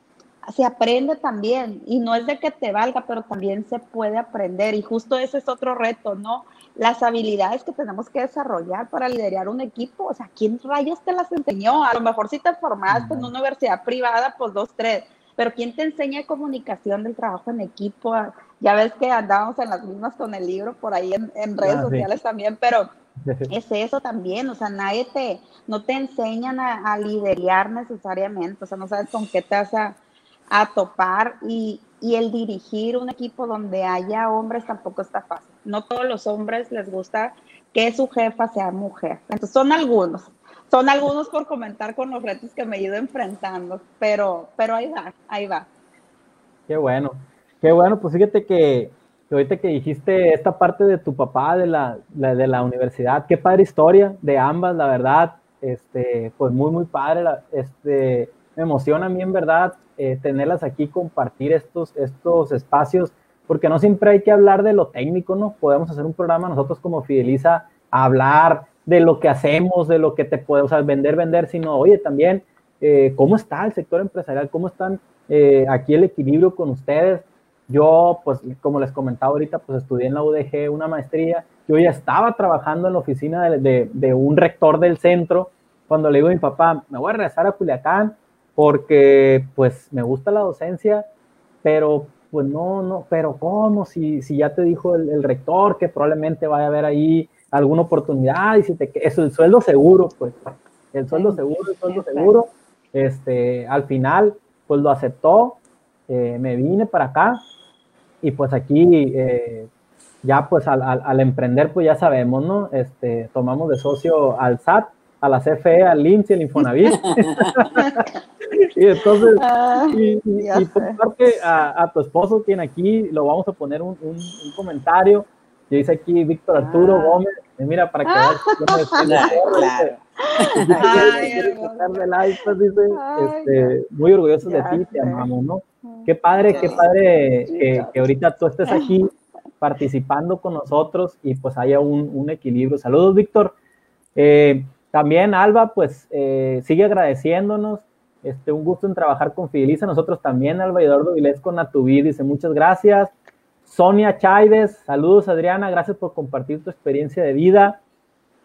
se aprende también y no es de que te valga, pero también se puede aprender y justo ese es otro reto, ¿no? las habilidades que tenemos que desarrollar para liderar un equipo. O sea, ¿quién rayos te las enseñó? A lo mejor si te formaste en una universidad privada, pues dos, tres. Pero ¿quién te enseña comunicación del trabajo en equipo? Ya ves que andábamos en las mismas con el libro por ahí en, redes ah, sociales también, pero [LAUGHS] es eso también, o sea, nadie te, no te enseñan a, a liderar necesariamente, o sea, no sabes con qué te vas a, a topar y, y el dirigir un equipo donde haya hombres tampoco está fácil. No todos los hombres les gusta que su jefa sea mujer. Entonces son algunos, son algunos por comentar con los retos que me he ido enfrentando, pero, pero ahí va, ahí va. Qué bueno, qué bueno, pues fíjate que, ahorita que dijiste esta parte de tu papá de la, de la universidad, qué padre historia de ambas, la verdad, este, pues muy, muy padre, este, me emociona a mí en verdad eh, tenerlas aquí, compartir estos, estos espacios, porque no siempre hay que hablar de lo técnico, ¿no? Podemos hacer un programa nosotros como Fideliza, hablar de lo que hacemos, de lo que te podemos vender, vender, sino, oye, también, eh, ¿cómo está el sector empresarial? ¿Cómo están eh, aquí el equilibrio con ustedes? Yo, pues, como les comentaba ahorita, pues estudié en la UDG una maestría. Yo ya estaba trabajando en la oficina de, de un rector del centro. Cuando le digo a mi papá, me voy a regresar a Culiacán, porque pues me gusta la docencia, pero pues no, no, pero ¿cómo? Si, si ya te dijo el, rector que probablemente vaya a haber ahí alguna oportunidad y si te eso el sueldo seguro, pues el sueldo seguro, el sueldo seguro. Este, al final, pues lo aceptó, eh, me vine para acá y pues aquí eh, ya pues al, al, emprender, pues ya sabemos, ¿no? Este, tomamos de socio al SAT, a la CFE, al INSS y al Infonavit. [LAUGHS] y entonces, y, por parte a, tu esposo, quien aquí lo vamos a poner un, un, comentario. Yo dice aquí Víctor Arturo ah. Gómez, mira para que ah. veas. este, muy orgullosos de ti, te amamos, ¿no? Qué padre, qué padre que, que, ahorita tú estés aquí participando con nosotros y pues haya un, un equilibrio. Saludos, Víctor. Eh, también Alba, pues eh, sigue agradeciéndonos. Este, un gusto en trabajar con Fideliza. Nosotros también, Alba Eduardo Vilés con Natuví, dice muchas gracias. Sonia Chaides, saludos Adriana, gracias por compartir tu experiencia de vida.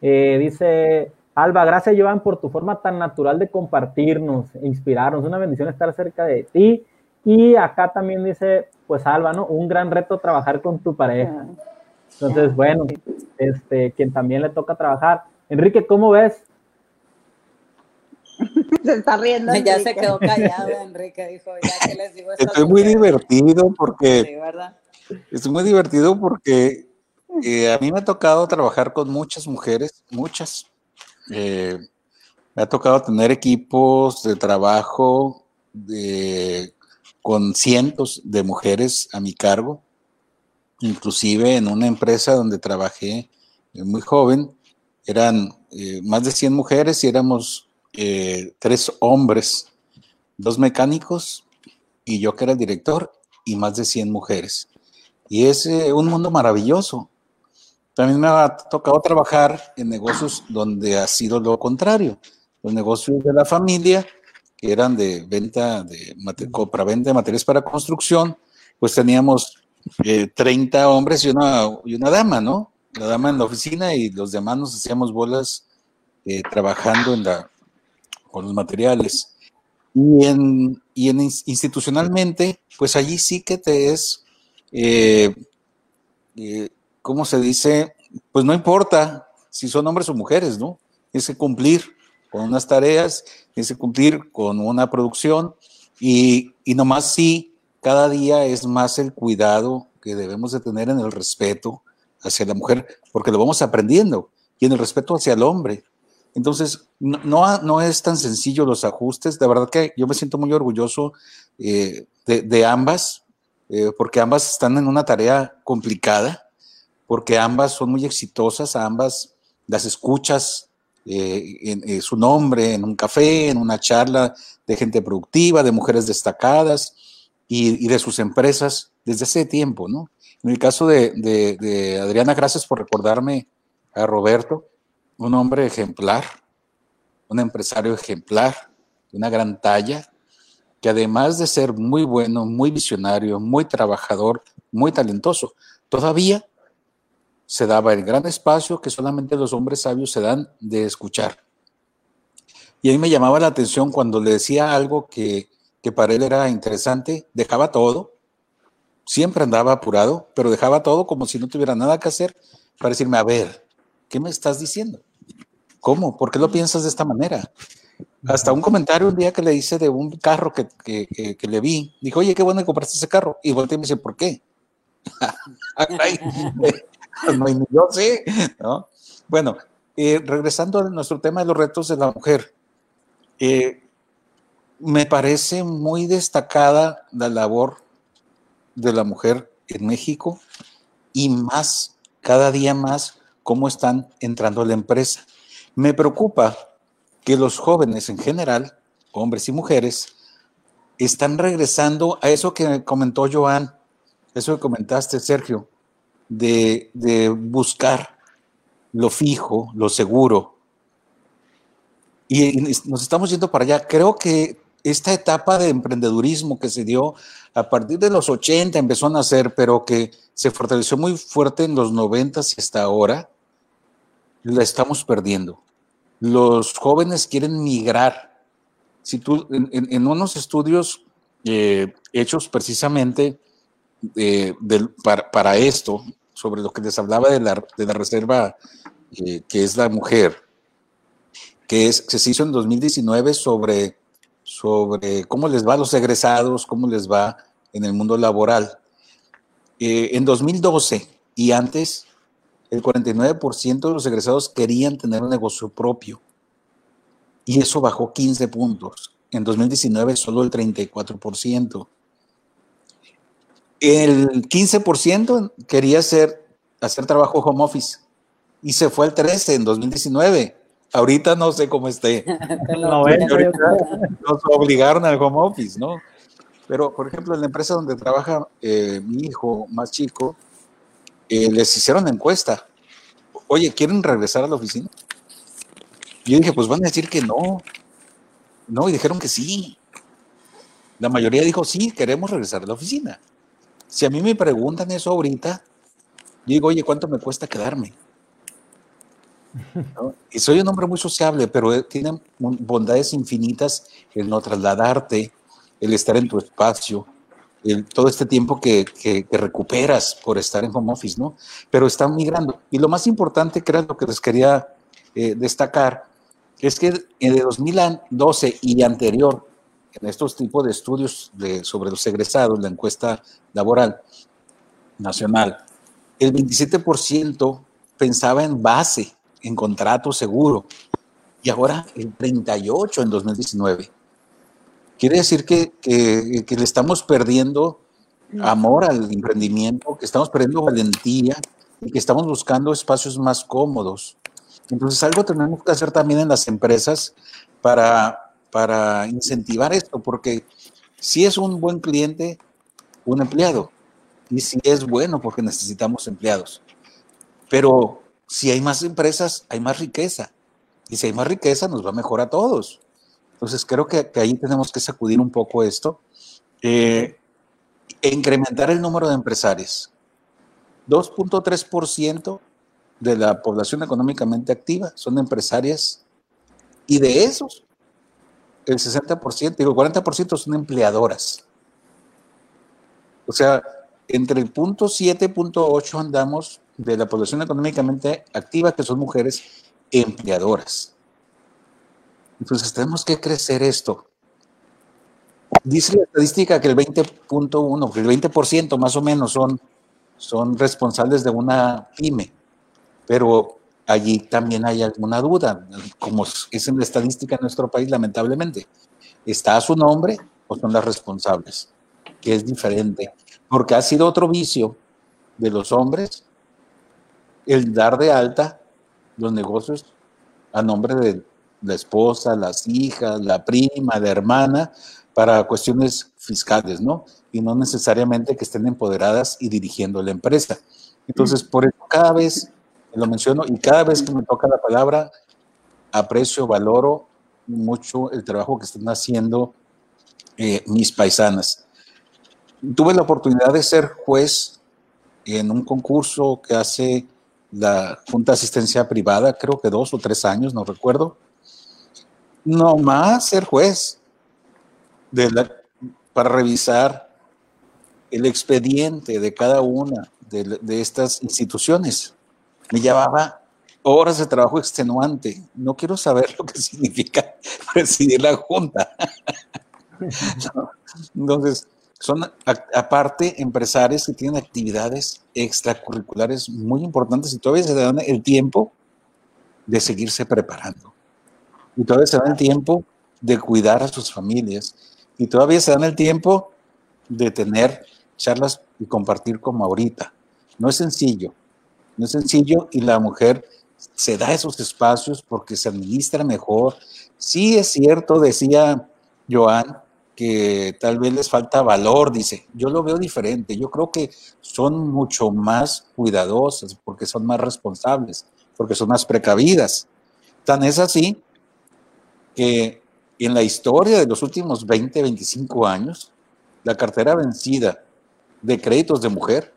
Eh, dice Alba, gracias Joan por tu forma tan natural de compartirnos, e inspirarnos. Una bendición estar cerca de ti. Y acá también dice, pues Alba, ¿no? Un gran reto trabajar con tu pareja. Entonces, bueno, este, quien también le toca trabajar. Enrique, ¿cómo ves? [LAUGHS] Se está riendo. Ya se quedó callado, [LAUGHS] Enrique, dijo, ya que les digo Estoy muy divertido porque... Sí, ¿verdad? Estoy muy divertido porque eh, a mí me ha tocado trabajar con muchas mujeres, muchas. Eh, me ha tocado tener equipos de trabajo con cientos de mujeres a mi cargo, inclusive en una empresa donde trabajé muy joven, eran eh, más de 100 mujeres y éramos eh, tres hombres, dos mecánicos y yo que era el director y más de 100 mujeres. Y es eh, un mundo maravilloso. También me ha tocado trabajar en negocios donde ha sido lo contrario. Los negocios de la familia, que eran de venta de compra-venta de materiales para construcción, pues teníamos 30 hombres y una, y una dama, ¿no? la dama en la oficina y los demás nos hacíamos bolas eh, trabajando en la, con los materiales. Y, en, y en institucionalmente, pues allí sí que te es, eh, eh, ¿cómo se dice? Pues no importa si son hombres o mujeres, ¿no? Tienes que cumplir con unas tareas, tienes que cumplir con una producción y, y nomás sí, cada día es más el cuidado que debemos de tener en el respeto, hacia la mujer, porque lo vamos aprendiendo, y en el respeto hacia el hombre. Entonces, no, no, es tan sencillo los ajustes. De verdad que yo me siento muy orgulloso eh, de, ambas, eh, porque ambas están en una tarea complicada, porque ambas son muy exitosas, ambas las escuchas eh, en, su nombre en un café, en una charla de gente productiva, de mujeres destacadas y, y de sus empresas desde hace tiempo, ¿no? En el caso de, Adriana, gracias por recordarme a Roberto, un hombre ejemplar, un empresario ejemplar, de una gran talla, que además de ser muy bueno, muy visionario, muy trabajador, muy talentoso, todavía se daba el gran espacio que solamente los hombres sabios se dan de escuchar. Y a mí me llamaba la atención cuando le decía algo que, que para él era interesante, dejaba todo, siempre andaba apurado, pero dejaba todo como si no tuviera nada que hacer para decirme, a ver, ¿qué me estás diciendo? ¿Cómo? ¿Por qué lo piensas de esta manera? Hasta un comentario un día que le hice de un carro que, le vi, dijo, oye, qué bueno que compraste ese carro. Y volteé y me dice, ¿por qué? [LAUGHS] [LAUGHS] no, yo sé, ¿no? Bueno, eh, regresando a nuestro tema de los retos de la mujer, eh, me parece muy destacada la labor de la mujer en México y más, cada día más, cómo están entrando a la empresa. Me preocupa que los jóvenes en general, hombres y mujeres, están regresando a eso que comentó Joan, eso que comentaste, Sergio, de, de buscar lo fijo, lo seguro. Y nos estamos yendo para allá. Creo que esta etapa de emprendedurismo que se dio a partir de los 80 empezó a nacer, pero que se fortaleció muy fuerte en los 90 y hasta ahora, la estamos perdiendo. Los jóvenes quieren migrar. Si tú, en, unos estudios eh, hechos precisamente eh, para, esto, sobre lo que les hablaba de la, de la reserva eh, que es la mujer, que, es, se hizo en 2019 sobre, sobre cómo les va a los egresados, cómo les va en el mundo laboral. Eh, en 2012 y antes, el 49% de los egresados querían tener un negocio propio y eso bajó 15 puntos. En 2019 solo el 34%. El 15% quería hacer, hacer trabajo home office y se fue al 13 en 2019. Ahorita no sé cómo esté. [LAUGHS] nos obligaron al home office, ¿no? Pero, por ejemplo, en la empresa donde trabaja eh, mi hijo más chico, eh, les hicieron encuesta. Oye, ¿quieren regresar a la oficina? Yo dije, pues van a decir que no. No, y dijeron que sí. La mayoría dijo, sí, queremos regresar a la oficina. Si a mí me preguntan eso ahorita, yo digo, oye, ¿cuánto me cuesta quedarme? Y soy un hombre muy sociable, pero tiene bondades infinitas el no trasladarte, el estar en tu espacio, el, todo este tiempo que, que, recuperas por estar en home office, ¿no? Pero está migrando. Y lo más importante, que era lo que les quería eh, destacar, es que de 2012 y anterior, en estos tipos de estudios de, sobre los egresados, la encuesta laboral nacional, el 27% pensaba en base, en contrato seguro, y ahora el 38% en 2019. Quiere decir que, que, que le estamos perdiendo amor al emprendimiento, que estamos perdiendo valentía y que estamos buscando espacios más cómodos. Entonces, algo tenemos que hacer también en las empresas para, para incentivar esto, porque si es un buen cliente, un empleado, y si es bueno porque necesitamos empleados. Pero si hay más empresas, hay más riqueza. Y si hay más riqueza, nos va mejor a todos. Entonces, creo que, ahí tenemos que sacudir un poco esto. Eh, e incrementar el número de empresarios. 2.3% de la población económicamente activa son empresarias y de esos, el 60%, digo, el 40% son empleadoras. O sea, entre el punto 7 y punto 8 andamos de la población económicamente activa, que son mujeres empleadoras. Entonces tenemos que crecer esto. Dice la estadística que el 20.1, que el 20% más o menos son, son responsables de una pyme pero allí también hay alguna duda, como es en la estadística en nuestro país, lamentablemente. ¿Está a su nombre o son las responsables? Que es diferente, porque ha sido otro vicio de los hombres el dar de alta los negocios a nombre de la esposa, las hijas, la prima, la hermana, para cuestiones fiscales, ¿no? Y no necesariamente que estén empoderadas y dirigiendo la empresa. Entonces, por eso cada vez lo menciono y cada vez que me toca la palabra, aprecio, valoro mucho el trabajo que están haciendo eh, mis paisanas. Tuve la oportunidad de ser juez en un concurso que hace la Junta de Asistencia Privada, creo que dos o tres años, no recuerdo. No más ser juez para revisar el expediente de cada una de estas instituciones me llevaba horas de trabajo extenuante. No quiero saber lo que [LAUGHS] significa presidir la Junta. [LAUGHS] Entonces, son aparte empresarios que tienen actividades extracurriculares muy importantes y todavía se dan el tiempo de seguirse preparando. Y todavía se dan el tiempo de cuidar a sus familias. Y todavía se dan el tiempo de tener charlas y compartir como ahorita. No es sencillo, no es sencillo y la mujer se da esos espacios porque se administra mejor. Sí es cierto, decía Joan, que tal vez les falta valor, dice. Yo lo veo diferente. Yo creo que son mucho más cuidadosas porque son más responsables, porque son más precavidas. Tan es así que en la historia de los últimos 20, 25 años, la cartera vencida de créditos de mujer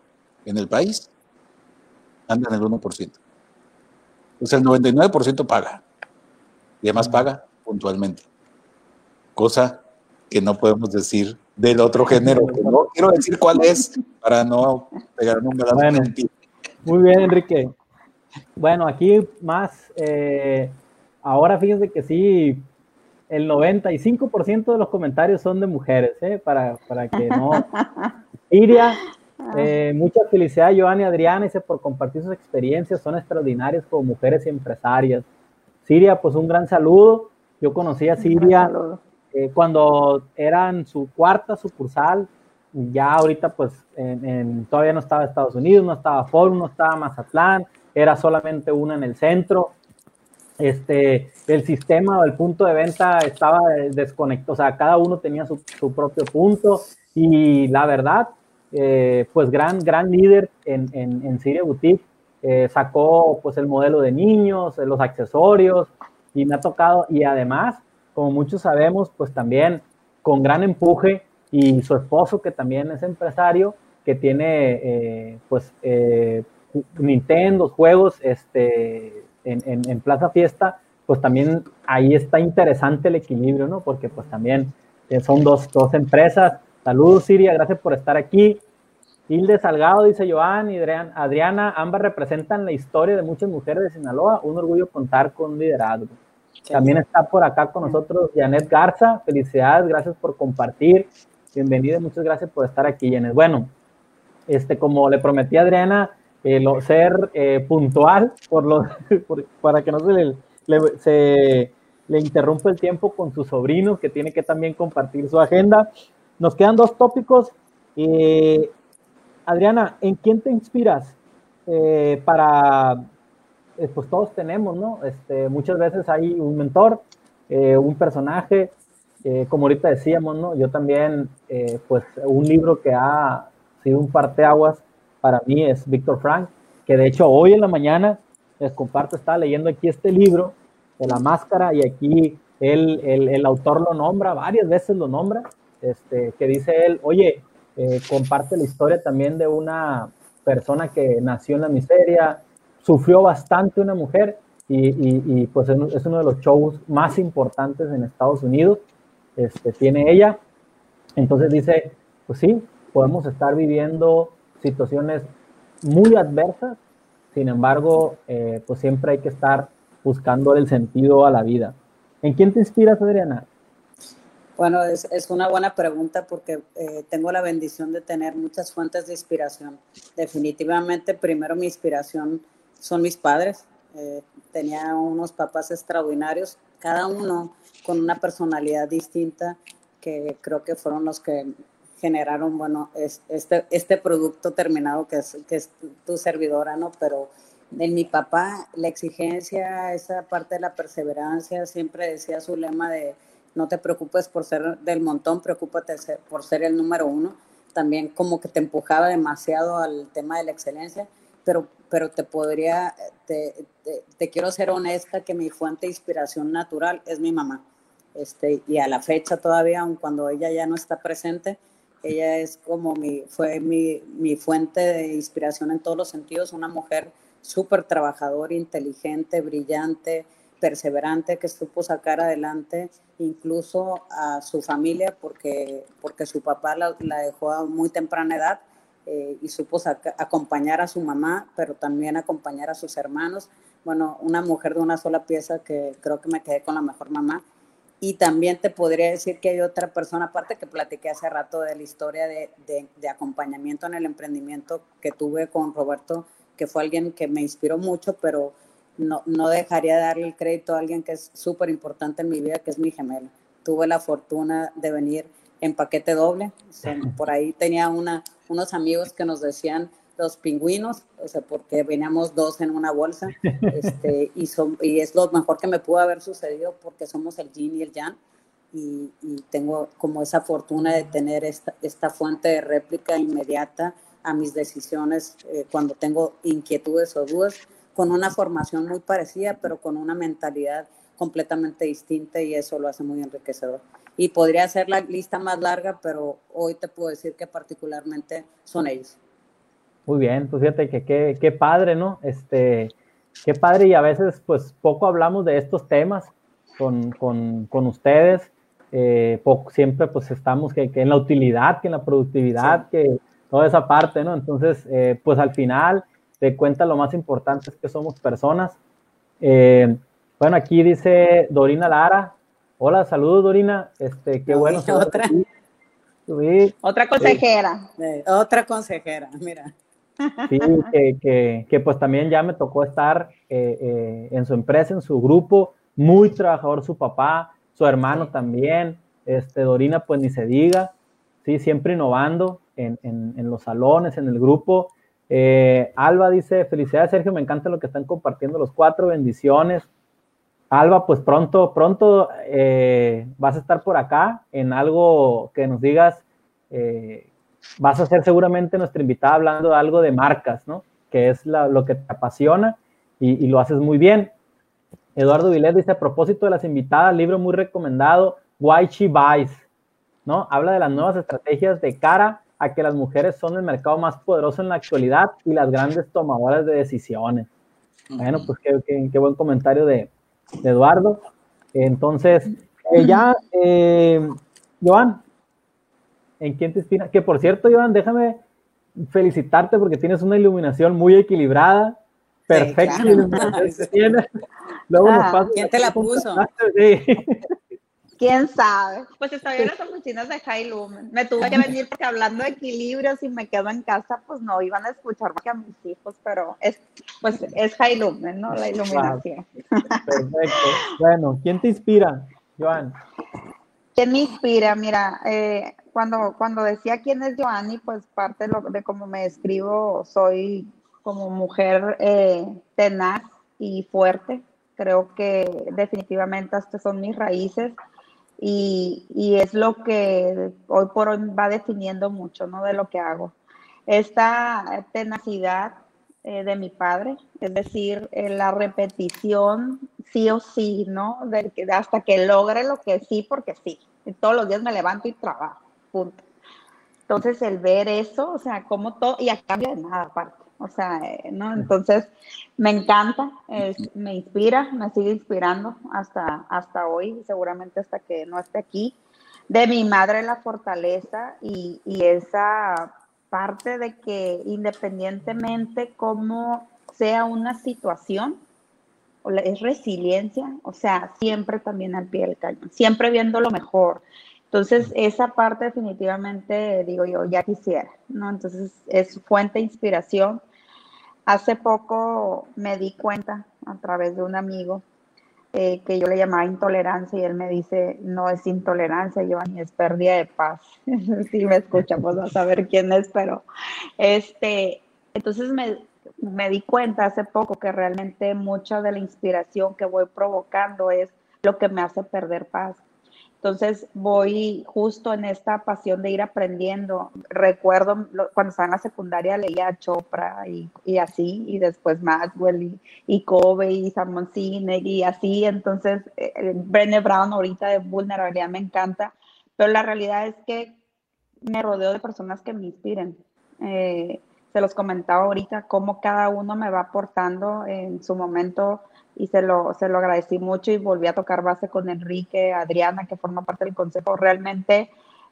en el país anda en el 1%. O sea, el 99% paga. Y además paga puntualmente. Cosa que no podemos decir del otro género, no quiero decir cuál es para no pegar un balance. muy bien, Enrique. Bueno, aquí más, eh, ahora fíjense que sí, el 95% de los comentarios son de mujeres, ¿eh? para, para que no. [LAUGHS] Iria, eh, muchas felicidades, Joan y Adriana, dice, por compartir sus experiencias, son extraordinarias como mujeres y empresarias. Siria, pues un gran saludo. Yo conocí a Siria eh, cuando eran su cuarta sucursal, ya ahorita pues en, todavía no estaba Estados Unidos, no estaba Forum, no estaba Mazatlán, era solamente una en el centro. Este, el sistema o el punto de venta estaba desconectado, o sea, cada uno tenía su, su propio punto y la verdad, eh, pues gran, gran líder en, en, en Siria Boutique, eh, sacó pues el modelo de niños, los accesorios y me ha tocado, y además, como muchos sabemos, pues también con gran empuje y su esposo que también es empresario, que tiene eh, pues Nintendo, juegos este, en, en, Plaza Fiesta, pues también ahí está interesante el equilibrio, ¿no? Porque pues también son dos, dos empresas Saludos, Siria, gracias por estar aquí. Hilde Salgado, dice Joan y Adriana, ambas representan la historia de muchas mujeres de Sinaloa. Un orgullo contar con liderazgo. También está por acá con nosotros Janet Garza. Felicidades, gracias por compartir. Bienvenida, muchas gracias por estar aquí, Janet. Bueno, este, como le prometí a Adriana, eh, ser eh, puntual por los, [LAUGHS] para que no se le, interrumpa el tiempo con sus sobrinos, que tiene que también compartir su agenda. Nos quedan dos tópicos. Eh, Adriana, ¿en quién te inspiras para, pues todos tenemos, ¿no? Este, muchas veces hay un mentor, un personaje, como ahorita decíamos, ¿no? Yo también, pues un libro que ha sido un parteaguas para mí es Víctor Frank, que de hecho hoy en la mañana les comparto, estaba leyendo aquí este libro de la máscara y aquí él, el, el autor lo nombra, varias veces lo nombra, este, que dice él, oye, eh, comparte la historia también de una persona que nació en la miseria, sufrió bastante una mujer y, pues es uno de los shows más importantes en Estados Unidos, este, tiene ella. Entonces dice, pues sí, podemos estar viviendo situaciones muy adversas, sin embargo, eh, pues siempre hay que estar buscando el sentido a la vida. ¿En quién te inspiras, Adriana? Bueno, es, es, una buena pregunta porque eh, tengo la bendición de tener muchas fuentes de inspiración. Definitivamente, primero mi inspiración son mis padres. Eh, tenía unos papás extraordinarios, cada uno con una personalidad distinta que creo que fueron los que generaron, bueno, es, este, este producto terminado que es, que es tu servidora, ¿no? Pero en mi papá, la exigencia, esa parte de la perseverancia, siempre decía su lema de no te preocupes por ser del montón, preocúpate por ser el número uno. También como que te empujaba demasiado al tema de la excelencia, pero, pero te podría, te, te, quiero ser honesta que mi fuente de inspiración natural es mi mamá. Este, y a la fecha todavía, aun cuando ella ya no está presente, ella es como mi, fue mi, mi fuente de inspiración en todos los sentidos, una mujer súper trabajadora, inteligente, brillante, perseverante que supo sacar adelante incluso a su familia porque, porque su papá la, dejó a muy temprana edad eh, y supo acompañar a su mamá, pero también acompañar a sus hermanos. Bueno, una mujer de una sola pieza que creo que me quedé con la mejor mamá. Y también te podría decir que hay otra persona, aparte que platiqué hace rato de la historia de, de, acompañamiento en el emprendimiento que tuve con Roberto, que fue alguien que me inspiró mucho, pero no, no dejaría de darle el crédito a alguien que es súper importante en mi vida, que es mi gemela. Tuve la fortuna de venir en paquete doble. por ahí tenía una, unos amigos que nos decían los pingüinos, o sea, porque veníamos dos en una bolsa, este, y, son, y es lo mejor que me pudo haber sucedido porque somos el yin y el yang, y, tengo como esa fortuna de tener esta, esta fuente de réplica inmediata a mis decisiones eh, cuando tengo inquietudes o dudas con una formación muy parecida, pero con una mentalidad completamente distinta y eso lo hace muy enriquecedor. Y podría ser la lista más larga, pero hoy te puedo decir que particularmente son ellos. Muy bien, pues fíjate que qué, qué padre, ¿no? Este, qué padre y a veces pues poco hablamos de estos temas con, con, con ustedes. Eh, poco, siempre pues estamos que, que, en la utilidad, que en la productividad, que toda esa parte, ¿no? Entonces, eh, pues al final te cuenta lo más importante es que somos personas. Eh, bueno, aquí dice Dorina Lara. Hola, saludos Dorina. Este, qué bueno. Otra. Otra consejera. otra consejera, mira. Sí, que, pues también ya me tocó estar eh, eh, en su empresa, en su grupo, muy trabajador su papá, su hermano también, este, Dorina pues ni se diga, sí, siempre innovando en, los salones, en el grupo. Eh, Alba dice, felicidades Sergio, me encanta lo que están compartiendo los cuatro, bendiciones. Alba, pues pronto, pronto vas a estar por acá en algo que nos digas vas a ser seguramente nuestra invitada hablando de algo de marcas, ¿no? Que es lo que te apasiona y, lo haces muy bien. Eduardo Vilés dice, a propósito de las invitadas, libro muy recomendado, Why She Buys, ¿no? Habla de las nuevas estrategias de cara a que las mujeres son el mercado más poderoso en la actualidad y las grandes tomadoras de decisiones. Bueno, pues qué, buen comentario de, Eduardo. Entonces, eh, ya, eh, Joan, ¿En quién te inspira? Que por cierto, Iván, déjame felicitarte porque tienes una iluminación muy equilibrada, perfecta. [LAUGHS] Luego ah, ¿Quién te la puso? ¿Quién sabe? Pues estoy en las oficinas de High Lumen. Me tuve que venir porque hablando de equilibrio, si me quedo en casa, pues no iban a escuchar más que a mis hijos, pero es, pues es High Lumen, ¿no? La iluminación. Perfecto. Bueno, ¿quién te inspira, Joan? ¿Quién me inspira? Mira, eh, cuando, cuando decía quién es Joanny, pues parte de, lo, de cómo me describo, soy como mujer eh, tenaz y fuerte. Creo que definitivamente estas son mis raíces y, y, es lo que hoy por hoy va definiendo mucho ¿no? de lo que hago. Esta tenacidad eh, de mi padre, es decir, eh, la repetición sí o sí, ¿no? Hasta que logre lo que sí, porque sí. todos los días me levanto y trabajo punto. Entonces, el ver eso, o sea, como todo, y a cambio de nada aparte, o sea, eh, ¿no? Entonces, me encanta, me inspira, me sigue inspirando hasta, hasta hoy, seguramente hasta que no esté aquí. De mi madre la fortaleza y, y esa parte de que independientemente cómo sea una situación, es resiliencia, o sea, siempre también al pie del cañón, siempre viendo lo mejor, entonces, esa parte definitivamente, digo yo, ya quisiera, ¿no? Entonces, es fuente de inspiración. Hace poco me di cuenta a través de un amigo eh, que yo le llamaba intolerancia y él me dice, no es intolerancia, Giovanni, es pérdida de paz. [LAUGHS] si me escucha, pues vas a saber quién es, pero este, entonces me, me di cuenta hace poco que realmente mucha de la inspiración que voy provocando es lo que me hace perder paz. Entonces voy justo en esta pasión de ir aprendiendo. Recuerdo cuando estaba en la secundaria leía Chopra y, así, y después Maxwell y, y Kobe y Simon Sinek y así. Entonces eh, Brown ahorita de vulnerabilidad me encanta, pero la realidad es que me rodeo de personas que me inspiren. Eh, se los comentaba ahorita cómo cada uno me va aportando en su momento y se lo, se lo agradecí mucho y volví a tocar base con Enrique, Adriana, que forma parte del consejo. Realmente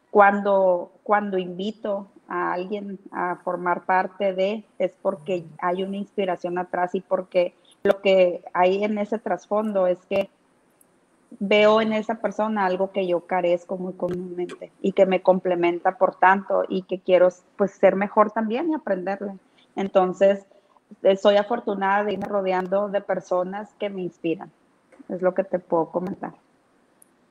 cuando, cuando invito a alguien a formar parte de, es porque hay una inspiración atrás y porque lo que hay en ese trasfondo es que veo en esa persona algo que yo carezco muy comúnmente y que me complementa por tanto y que quiero pues ser mejor también y aprenderle. Entonces, soy afortunada de irme rodeando de personas que me inspiran. Es lo que te puedo comentar.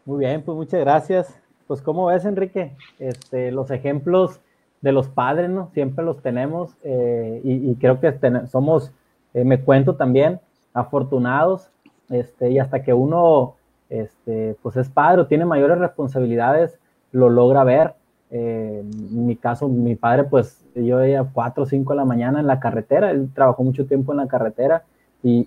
Muy bien, pues muchas gracias. Pues como ves, Enrique, este, los ejemplos de los padres, ¿no? Siempre los tenemos eh, y, creo que somos, eh, me cuento también, afortunados, este, y hasta que uno, este, pues es padre o tiene mayores responsabilidades, lo logra ver. Eh, en mi caso, mi padre, pues yo veía 4 o 5 de la mañana en la carretera, él trabajó mucho tiempo en la carretera y,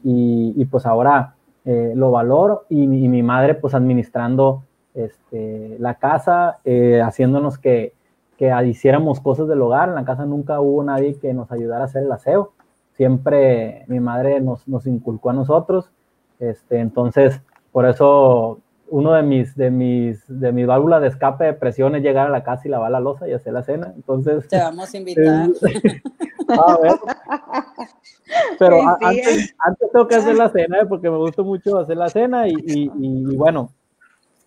y, pues ahora eh, lo valoro y, mi madre pues administrando este, la casa, eh, haciéndonos que, que hiciéramos cosas del hogar, en la casa nunca hubo nadie que nos ayudara a hacer el aseo, siempre mi madre nos, nos inculcó a nosotros, este, entonces por eso uno de mis, de mis, de mis válvulas de escape de presión es llegar a la casa y lavar la losa y hacer la cena. Entonces. Te vamos a invitar. [LAUGHS] a ver, Pero antes, tengo que hacer la cena, ¿eh? porque me gusta mucho hacer la cena y, y, bueno,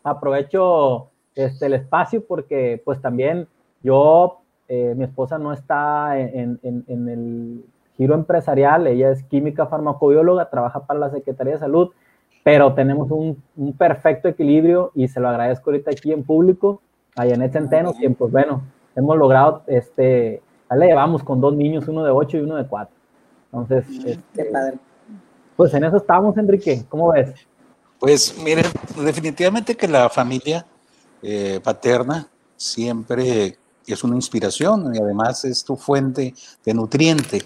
aprovecho este, el espacio porque pues también yo, eh, mi esposa no está en, en, en, el giro empresarial, ella es química farmacobióloga, trabaja para la Secretaría de Salud, pero tenemos un, un perfecto equilibrio y se lo agradezco ahorita aquí en público a Janet Centeno, quien pues bueno, hemos logrado, este, ya le llevamos con dos niños, uno de ocho y uno de cuatro. Entonces, este, pues en eso estamos, Enrique, ¿cómo ves? Pues miren, definitivamente que la familia eh, paterna siempre es una inspiración y además es tu fuente de nutriente.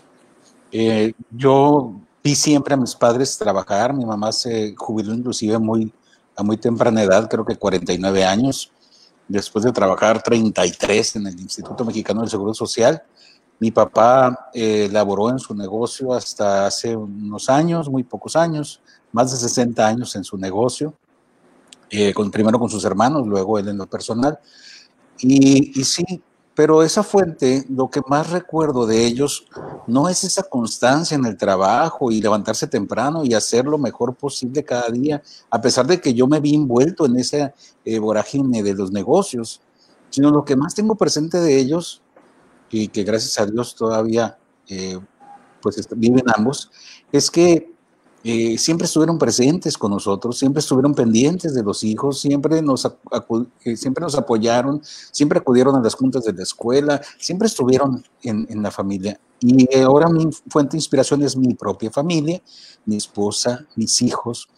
Eh, yo vi siempre a mis padres trabajar, mi mamá se jubiló inclusive muy, a muy temprana edad, creo que 49 años, después de trabajar 33 en el Instituto Mexicano del Seguro Social. Mi papá eh, laboró en su negocio hasta hace unos años, muy pocos años, más de 60 años en su negocio, eh, con, primero con sus hermanos, luego él en lo personal. Y, y sí, pero esa fuente, lo que más recuerdo de ellos, no es esa constancia en el trabajo y levantarse temprano y hacer lo mejor posible cada día, a pesar de que yo me vi envuelto en esa eh, vorágine de los negocios, sino lo que más tengo presente de ellos, y que gracias a Dios todavía eh, pues viven ambos, es que eh, siempre estuvieron presentes con nosotros, siempre estuvieron pendientes de los hijos, siempre nos, eh, siempre nos apoyaron, siempre acudieron a las juntas de la escuela, siempre estuvieron en, en, la familia. Y ahora mi fuente de inspiración es mi propia familia, mi esposa, mis hijos,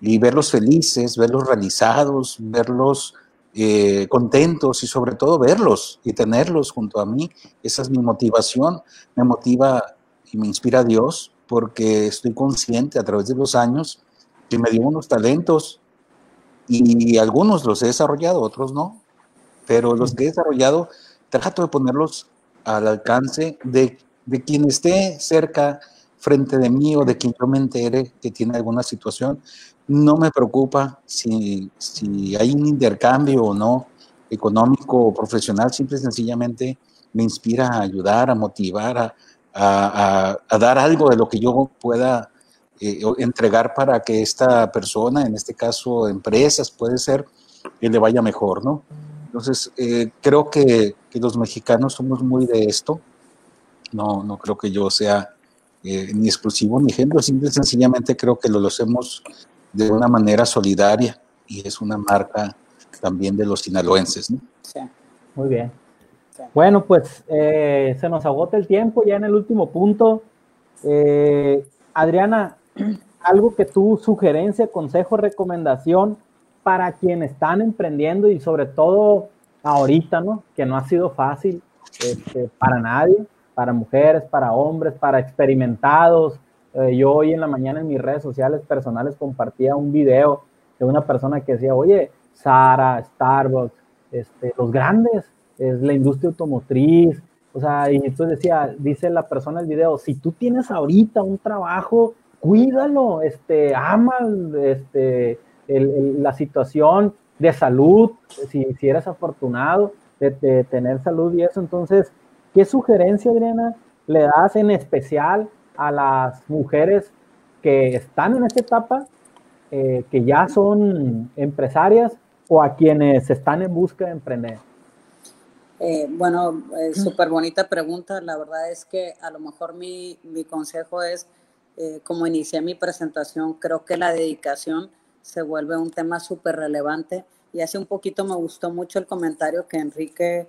y verlos felices, verlos realizados, verlos eh, contentos y sobre todo verlos y tenerlos junto a mí. Esa es mi motivación, me motiva y me inspira a Dios porque estoy consciente a través de los años que me dio unos talentos y algunos los he desarrollado, otros no, pero los que he desarrollado trato de ponerlos al alcance de, de quien esté cerca frente de mí o de quien yo me entere que tiene alguna situación. No me preocupa si, si hay un intercambio o no económico o profesional, simple y sencillamente me inspira a ayudar, a motivar, a, a, dar algo de lo que yo pueda eh, entregar para que esta persona, en este caso empresas, puede ser, que le vaya mejor, ¿no? Entonces, eh, creo que, los mexicanos somos muy de esto. No, no creo que yo sea eh, ni exclusivo ni ejemplo, simple sencillamente creo que lo, lo hacemos de una manera solidaria y es una marca también de los sinaloenses, ¿no? Sí. Muy bien. Bueno, pues eh, se nos agota el tiempo ya en el último punto. Eh, Adriana, [CLEARS THROAT] algo que tú, sugerencia, consejo, recomendación para quienes están emprendiendo y sobre todo ahorita, ¿no? Que no ha sido fácil este, para nadie, para mujeres, para hombres, para experimentados. Eh, yo hoy en la mañana en mis redes sociales personales compartía un video de una persona que decía, oye, Sara, Starbucks, este, los grandes es la industria automotriz, o sea, y entonces decía, dice la persona en el video, si tú tienes ahorita un trabajo, cuídalo, este, ama este, la situación de salud, si, si eres afortunado de, de, tener salud y eso, entonces, ¿qué sugerencia, Adriana, le das en especial a las mujeres que están en esta etapa, eh, que ya son empresarias o a quienes están en busca de emprender? Eh, bueno, eh, súper bonita pregunta. La verdad es que a lo mejor mi, mi consejo es, eh, como inicié mi presentación, creo que la dedicación se vuelve un tema súper relevante. Y hace un poquito me gustó mucho el comentario que Enrique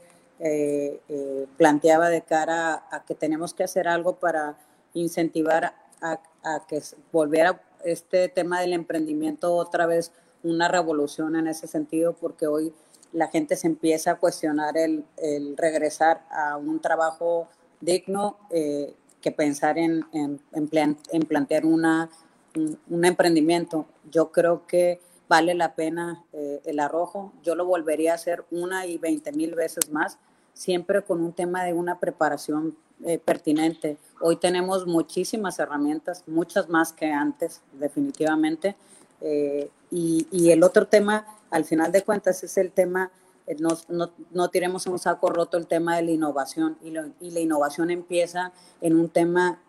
planteaba de cara a, que tenemos que hacer algo para incentivar a, a que volviera este tema del emprendimiento otra vez una revolución en ese sentido, porque hoy la gente se empieza a cuestionar el, regresar a un trabajo digno eh, que pensar en, en, plantear una, un, emprendimiento. Yo creo que vale la pena eh, el arrojo. Yo lo volvería a hacer una y veinte mil veces más, siempre con un tema de una preparación eh, pertinente. Hoy tenemos muchísimas herramientas, muchas más que antes, definitivamente. Y, y el otro tema al final de cuentas es el tema, eh, no, no, no tiremos un saco roto el tema de la innovación y, y, la innovación empieza en un tema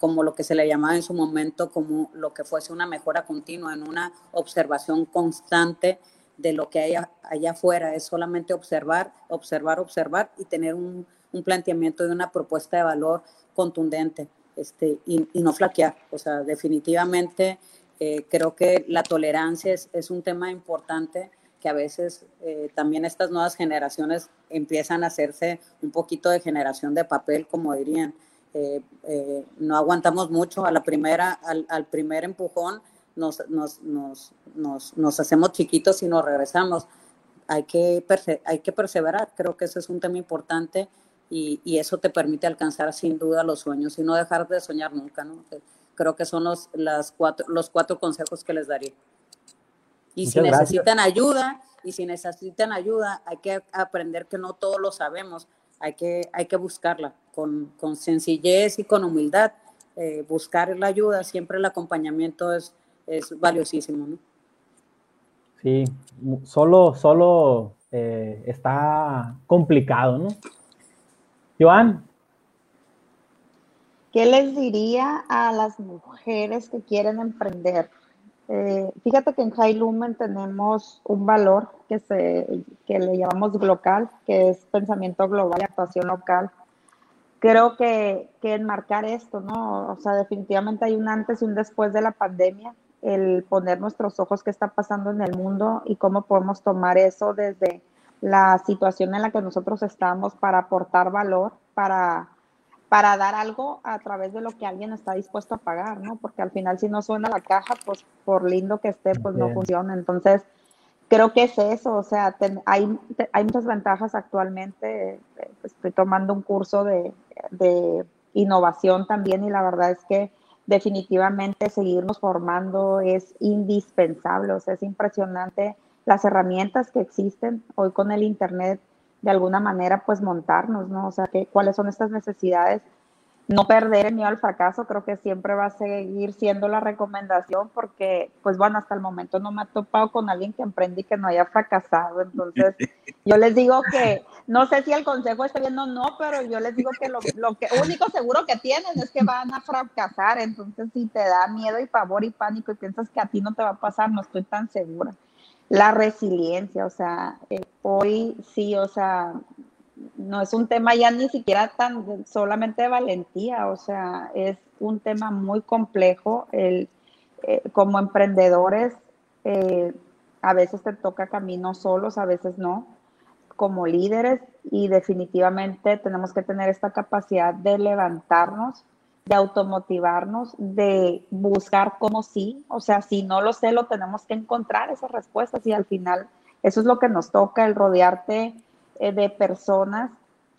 como lo que se le llamaba en su momento, como lo que fuese una mejora continua, en una observación constante de lo que hay allá afuera, es solamente observar, observar, observar y tener un, un planteamiento de una propuesta de valor contundente este, y, y no flaquear. O sea, definitivamente eh, creo que la tolerancia es, es, un tema importante que a veces eh, también estas nuevas generaciones empiezan a hacerse un poquito de generación de papel, como dirían. Eh, no aguantamos mucho a la primera, al, al primer empujón, nos, nos, nos, nos, hacemos chiquitos y nos regresamos. Hay que, hay que perseverar, creo que ese es un tema importante y, y, eso te permite alcanzar sin duda los sueños y no dejar de soñar nunca. ¿no? Creo que son los, las cuatro, los cuatro consejos que les daría. Y si necesitan ayuda, y si necesitan ayuda, hay que aprender que no todos lo sabemos, hay que, hay que buscarla con, con sencillez y con humildad. Eh, buscar la ayuda, siempre el acompañamiento es, es valiosísimo, ¿no? Sí, solo, solo eh, está complicado, ¿no? Joan. ¿Qué les diría a las mujeres que quieren emprender? Eh, fíjate que en High Lumen tenemos un valor que, se, que le llamamos local, que es pensamiento global y actuación local. Creo que, que enmarcar esto, ¿no? O sea, definitivamente hay un antes y un después de la pandemia el poner nuestros ojos qué está pasando en el mundo y cómo podemos tomar eso desde la situación en la que nosotros estamos para aportar valor, para, para dar algo a través de lo que alguien está dispuesto a pagar, ¿no? Porque al final si no suena la caja, pues por lindo que esté, pues no funciona. Entonces, creo que es eso, o sea, hay, hay muchas ventajas actualmente. Estoy tomando un curso de, de innovación también y la verdad es que definitivamente seguirnos formando es indispensable, o sea, es impresionante las herramientas que existen hoy con el Internet, de alguna manera, pues montarnos, ¿no? O sea, que, cuáles son estas necesidades. No perder el miedo al fracaso, creo que siempre va a seguir siendo la recomendación, porque, pues bueno, hasta el momento no me ha topado con alguien que emprende y que no haya fracasado. Entonces, [LAUGHS] yo les digo que no sé si el consejo está bien o no, pero yo les digo que lo, lo que único seguro que tienen es que van a fracasar. Entonces, si te da miedo y pavor y pánico y piensas que a ti no te va a pasar, no estoy tan segura. La resiliencia, o sea, eh, hoy sí, o sea, no es un tema ya ni siquiera tan solamente de valentía, o sea, es un tema muy complejo. El, eh, como emprendedores, eh, a veces te toca caminos solos, a veces no como líderes y definitivamente tenemos que tener esta capacidad de levantarnos, de automotivarnos, de buscar cómo sí, o sea, si no lo sé, lo tenemos que encontrar esas respuestas y al final eso es lo que nos toca, el rodearte eh, de personas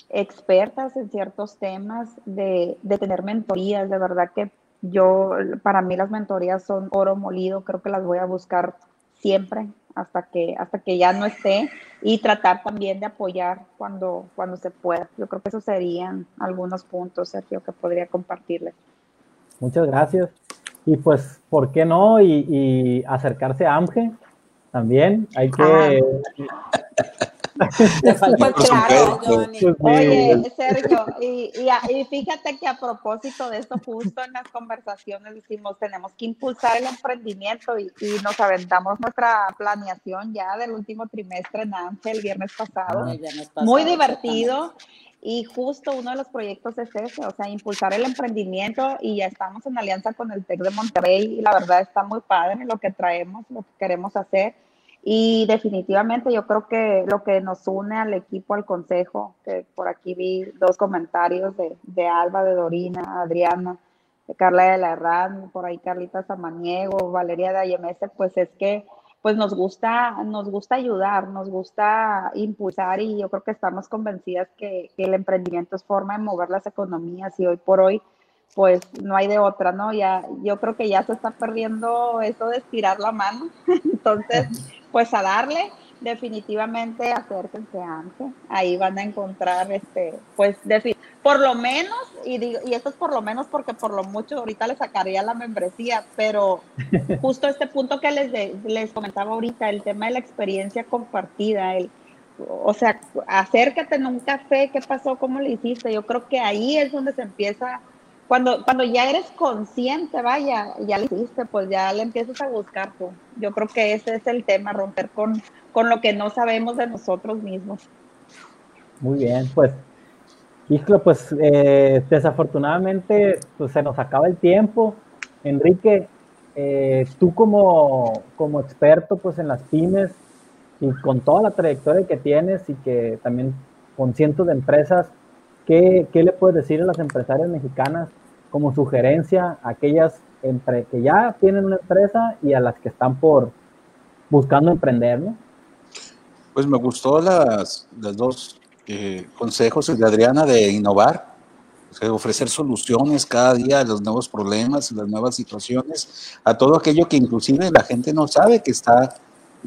expertas en ciertos temas, de, de tener mentorías, de verdad que yo, para mí las mentorías son oro molido, creo que las voy a buscar siempre hasta que, hasta que ya no esté y tratar también de apoyar cuando, cuando se pueda. Yo creo que esos serían algunos puntos, Sergio, que podría compartirles. Muchas gracias. Y pues, ¿por qué no? Y, y acercarse a AMGE también. Hay que... [LAUGHS] claro, Oye, Sergio, y, y, fíjate que a propósito de esto, justo en las conversaciones decimos, tenemos que impulsar el emprendimiento y, nos aventamos nuestra planeación ya del último trimestre en ANSE el viernes pasado. Muy divertido. Y justo uno de los proyectos es ese, o sea, impulsar el emprendimiento y ya estamos en alianza con el TEC de Monterrey y la verdad está muy padre lo que traemos, lo que queremos hacer y definitivamente yo creo que lo que nos une al equipo, al consejo, que por aquí vi dos comentarios de, de Alba, de Dorina, Adriana, de Carla de la Herrán, por ahí Carlita Samaniego, Valeria de AMS, pues es que pues nos gusta, nos gusta ayudar, nos gusta impulsar y yo creo que estamos convencidas que, que el emprendimiento es forma de mover las economías y hoy por hoy pues no hay de otra, ¿no? Ya, yo creo que ya se está perdiendo eso de estirar la mano. [LAUGHS] Entonces, pues a darle, definitivamente acérquense antes. Ahí van a encontrar, este, pues, por lo menos, y, digo, y esto es por lo menos porque por lo mucho ahorita les sacaría la membresía, pero [LAUGHS] justo este punto que les, les comentaba ahorita, el tema de la experiencia compartida, el, o sea, acércate en un café, ¿qué pasó? ¿Cómo le hiciste? Yo creo que ahí es donde se empieza cuando, cuando ya eres consciente, vaya, ya le hiciste, pues ya le empiezas a buscar tú. Yo creo que ese es el tema, romper con, con lo que no sabemos de nosotros mismos. Muy bien, pues, Islo, pues eh, desafortunadamente pues, se nos acaba el tiempo. Enrique, eh, tú como, como experto pues en las pymes y con toda la trayectoria que tienes y que también con cientos de empresas, ¿qué, le puedes decir a las empresarias mexicanas como sugerencia a aquellas entre, que ya tienen una empresa y a las que están por buscando emprender. Pues me gustó las, las dos eh, consejos de Adriana de innovar, ofrecer soluciones cada día a los nuevos problemas, a las nuevas situaciones, a todo aquello que inclusive la gente no sabe que está,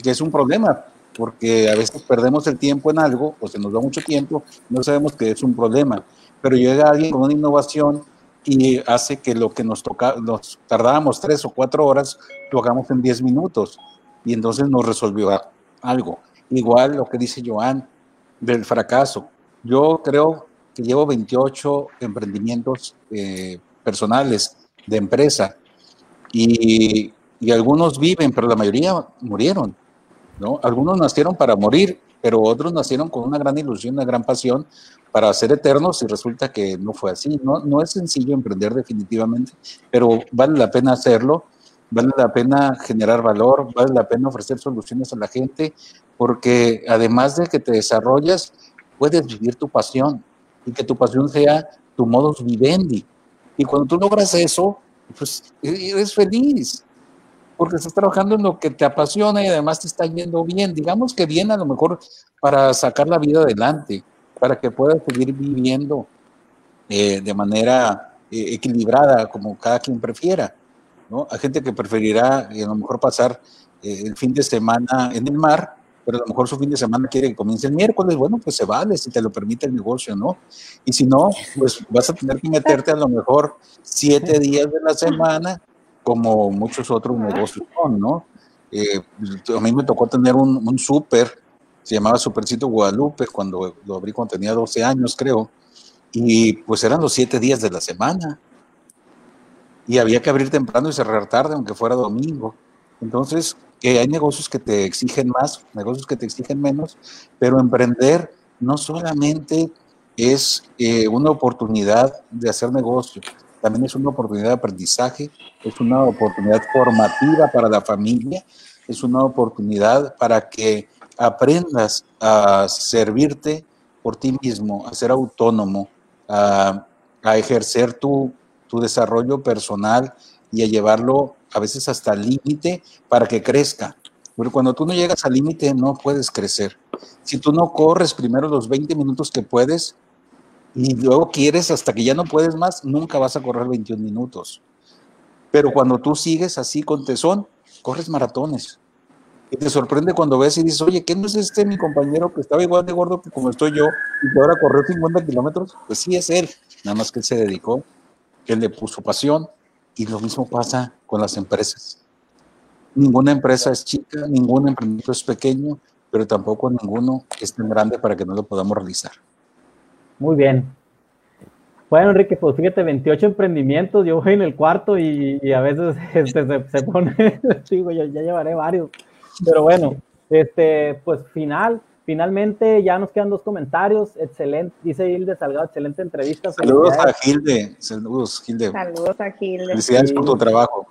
que es un problema, porque a veces perdemos el tiempo en algo, o se nos da mucho tiempo, no sabemos que es un problema, pero llega alguien con una innovación y hace que lo que nos toca, nos tardábamos tres o cuatro horas, lo hagamos en diez minutos, y entonces nos resolvió algo. Igual lo que dice Joan del fracaso. Yo creo que llevo 28 emprendimientos eh, personales de empresa y, y, algunos viven, pero la mayoría murieron. ¿No? Algunos nacieron para morir, pero otros nacieron con una gran ilusión, una gran pasión para ser eternos y resulta que no fue así. No, no es sencillo emprender definitivamente, pero vale la pena hacerlo, vale la pena generar valor, vale la pena ofrecer soluciones a la gente, porque además de que te desarrollas, puedes vivir tu pasión y que tu pasión sea tu modus vivendi. Y cuando tú logras eso, pues e-, eres feliz, porque estás trabajando en lo que te apasiona y además te está yendo bien. Digamos que bien a lo mejor para sacar la vida adelante, para que puedas seguir viviendo eh, de manera eh, equilibrada, como cada quien prefiera. ¿no? Hay gente que preferirá eh, a lo mejor pasar el fin de semana en el mar pero a lo mejor su fin de semana quiere que comience el miércoles, bueno, pues se vale si te lo permite el negocio, ¿no? Y si no, pues vas a tener que meterte a lo mejor siete días de la semana, como muchos otros negocios son, ¿no? Eh, a mí me tocó tener un, un súper, se llamaba Supercito Guadalupe, cuando lo abrí cuando tenía 12 años, creo, y pues eran los siete días de la semana. Y había que abrir temprano y cerrar tarde, aunque fuera domingo. Entonces, hay negocios que te exigen más, negocios que te exigen menos, pero emprender no solamente es eh, una oportunidad de hacer negocio, también es una oportunidad de aprendizaje, es una oportunidad formativa para la familia, es una oportunidad para que aprendas a servirte por ti mismo, a ser autónomo, a, ejercer tu, tu desarrollo personal y a llevarlo a veces hasta el límite para que crezca. Pero cuando tú no llegas al límite no puedes crecer. Si tú no corres primero los 20 minutos que puedes y luego quieres hasta que ya no puedes más, nunca vas a correr 21 minutos. Pero cuando tú sigues así con tesón, corres maratones. Y te sorprende cuando ves y dices, oye, ¿qué no es este mi compañero que estaba igual de gordo que como estoy yo y que ahora corrió 50 kilómetros? Pues sí, es él. Nada más que él se dedicó, que él le puso pasión, y lo mismo pasa con las empresas. Ninguna empresa es chica, ningún emprendimiento es pequeño, pero tampoco ninguno es tan grande para que no lo podamos realizar. Muy bien. Bueno, Enrique, pues fíjate, 28 emprendimientos, yo voy en el cuarto y, a veces [LAUGHS] este, se, pone, [LAUGHS] digo, ya, ya llevaré varios. Pero bueno, este, pues final, Finalmente, ya nos quedan dos comentarios. Excelente, dice Hilde Salgado, excelente entrevista. Saludos a Hilde. Saludos, Hilde. Saludos a Hilde. Felicidades por tu trabajo.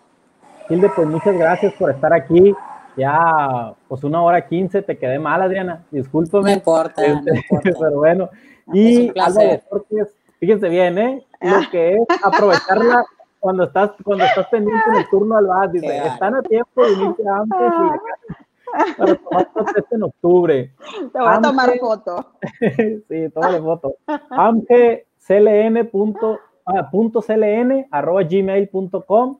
Hilde, pues muchas gracias por estar aquí. Ya, pues una hora quince, te quedé mal, Adriana. Discúlpame. No importa, no este, [LAUGHS] importa. Pero bueno. Y fíjense bien, ¿eh? Lo que es aprovecharla cuando estás, cuando estás pendiente en el turno al bar. Dice, están a tiempo de unirse antes y para tomar protesta en octubre. Te voy a tomar foto. [LAUGHS] sí, tómale foto. amgcln.cln ah, arroba gmail.com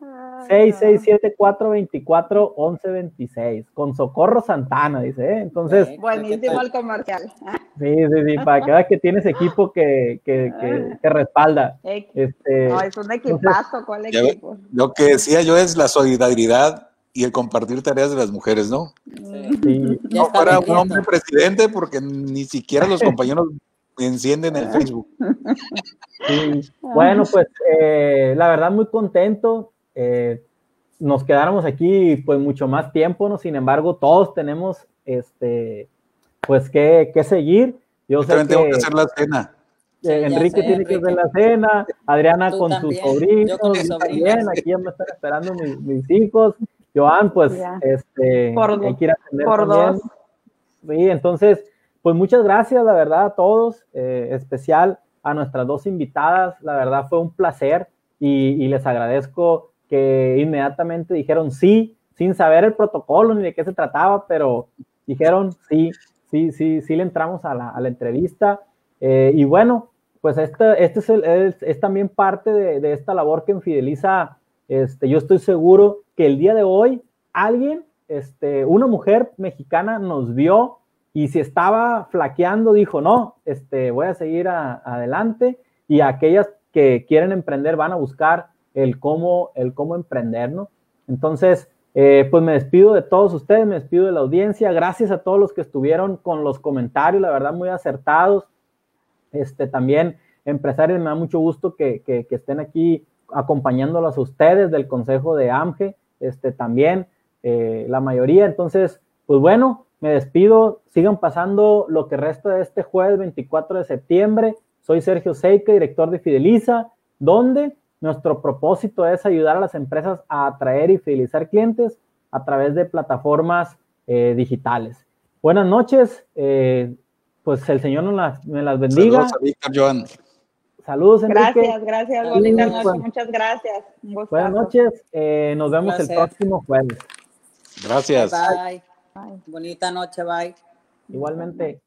6674241126 con Socorro Santana, dice, ¿eh? Entonces. Buenísimo el comercial. Sí, sí, sí, para que veas que tienes equipo que, que, que, que respalda. Este, no, es un equipazo, ¿cuál equipo? Lo que decía yo es la solidaridad y el compartir tareas de las mujeres, ¿no? Sí. No para un hombre presidente, porque ni siquiera los compañeros encienden el Facebook. [LAUGHS] Bueno, pues eh, la verdad muy contento. Eh, nos quedáramos aquí pues mucho más tiempo, ¿no? Sin embargo, todos tenemos este pues que, seguir. Yo, sé que, tengo que hacer la cena. Eh, Enrique tiene que hacer la cena, Adriana con sus sobrinos, yo también, aquí ya me están esperando mis, hijos, Joan, pues, este, hay que ir a por dos. Sí, entonces, pues muchas gracias, la verdad, a todos, eh, especial a nuestras dos invitadas, la verdad fue un placer y, les agradezco que inmediatamente dijeron sí, sin saber el protocolo ni de qué se trataba, pero dijeron sí, sí, sí, sí le entramos a la, entrevista. Eh, y bueno, pues este, es, es, también parte de, esta labor que enfideliza. Este, yo estoy seguro que el día de hoy alguien, este, una mujer mexicana nos vio y si estaba flaqueando, dijo, no, este, voy a seguir adelante y aquellas que quieren emprender van a buscar el cómo, el cómo emprender, ¿no? Entonces, eh, pues me despido de todos ustedes, me despido de la audiencia, gracias a todos los que estuvieron con los comentarios, la verdad muy acertados, este, también empresarios, me da mucho gusto que, que, estén aquí acompañándolos a ustedes del Consejo de AMGE, este, también eh, la mayoría, entonces, pues bueno, me despido, sigan pasando lo que resta de este jueves 24 de septiembre. Soy Sergio Seike, director de Fideliza, donde nuestro propósito es ayudar a las empresas a atraer y fidelizar clientes a través de plataformas eh, digitales. Buenas noches, eh, pues el Señor nos las, me las bendiga. Saludos a Víctor Joan. Saludos, Enrique. Gracias, gracias, bonita noche, muchas gracias. Buenas noches, eh, nos vemos el próximo jueves. Gracias. Bye. Bonita noche, bye. Igualmente.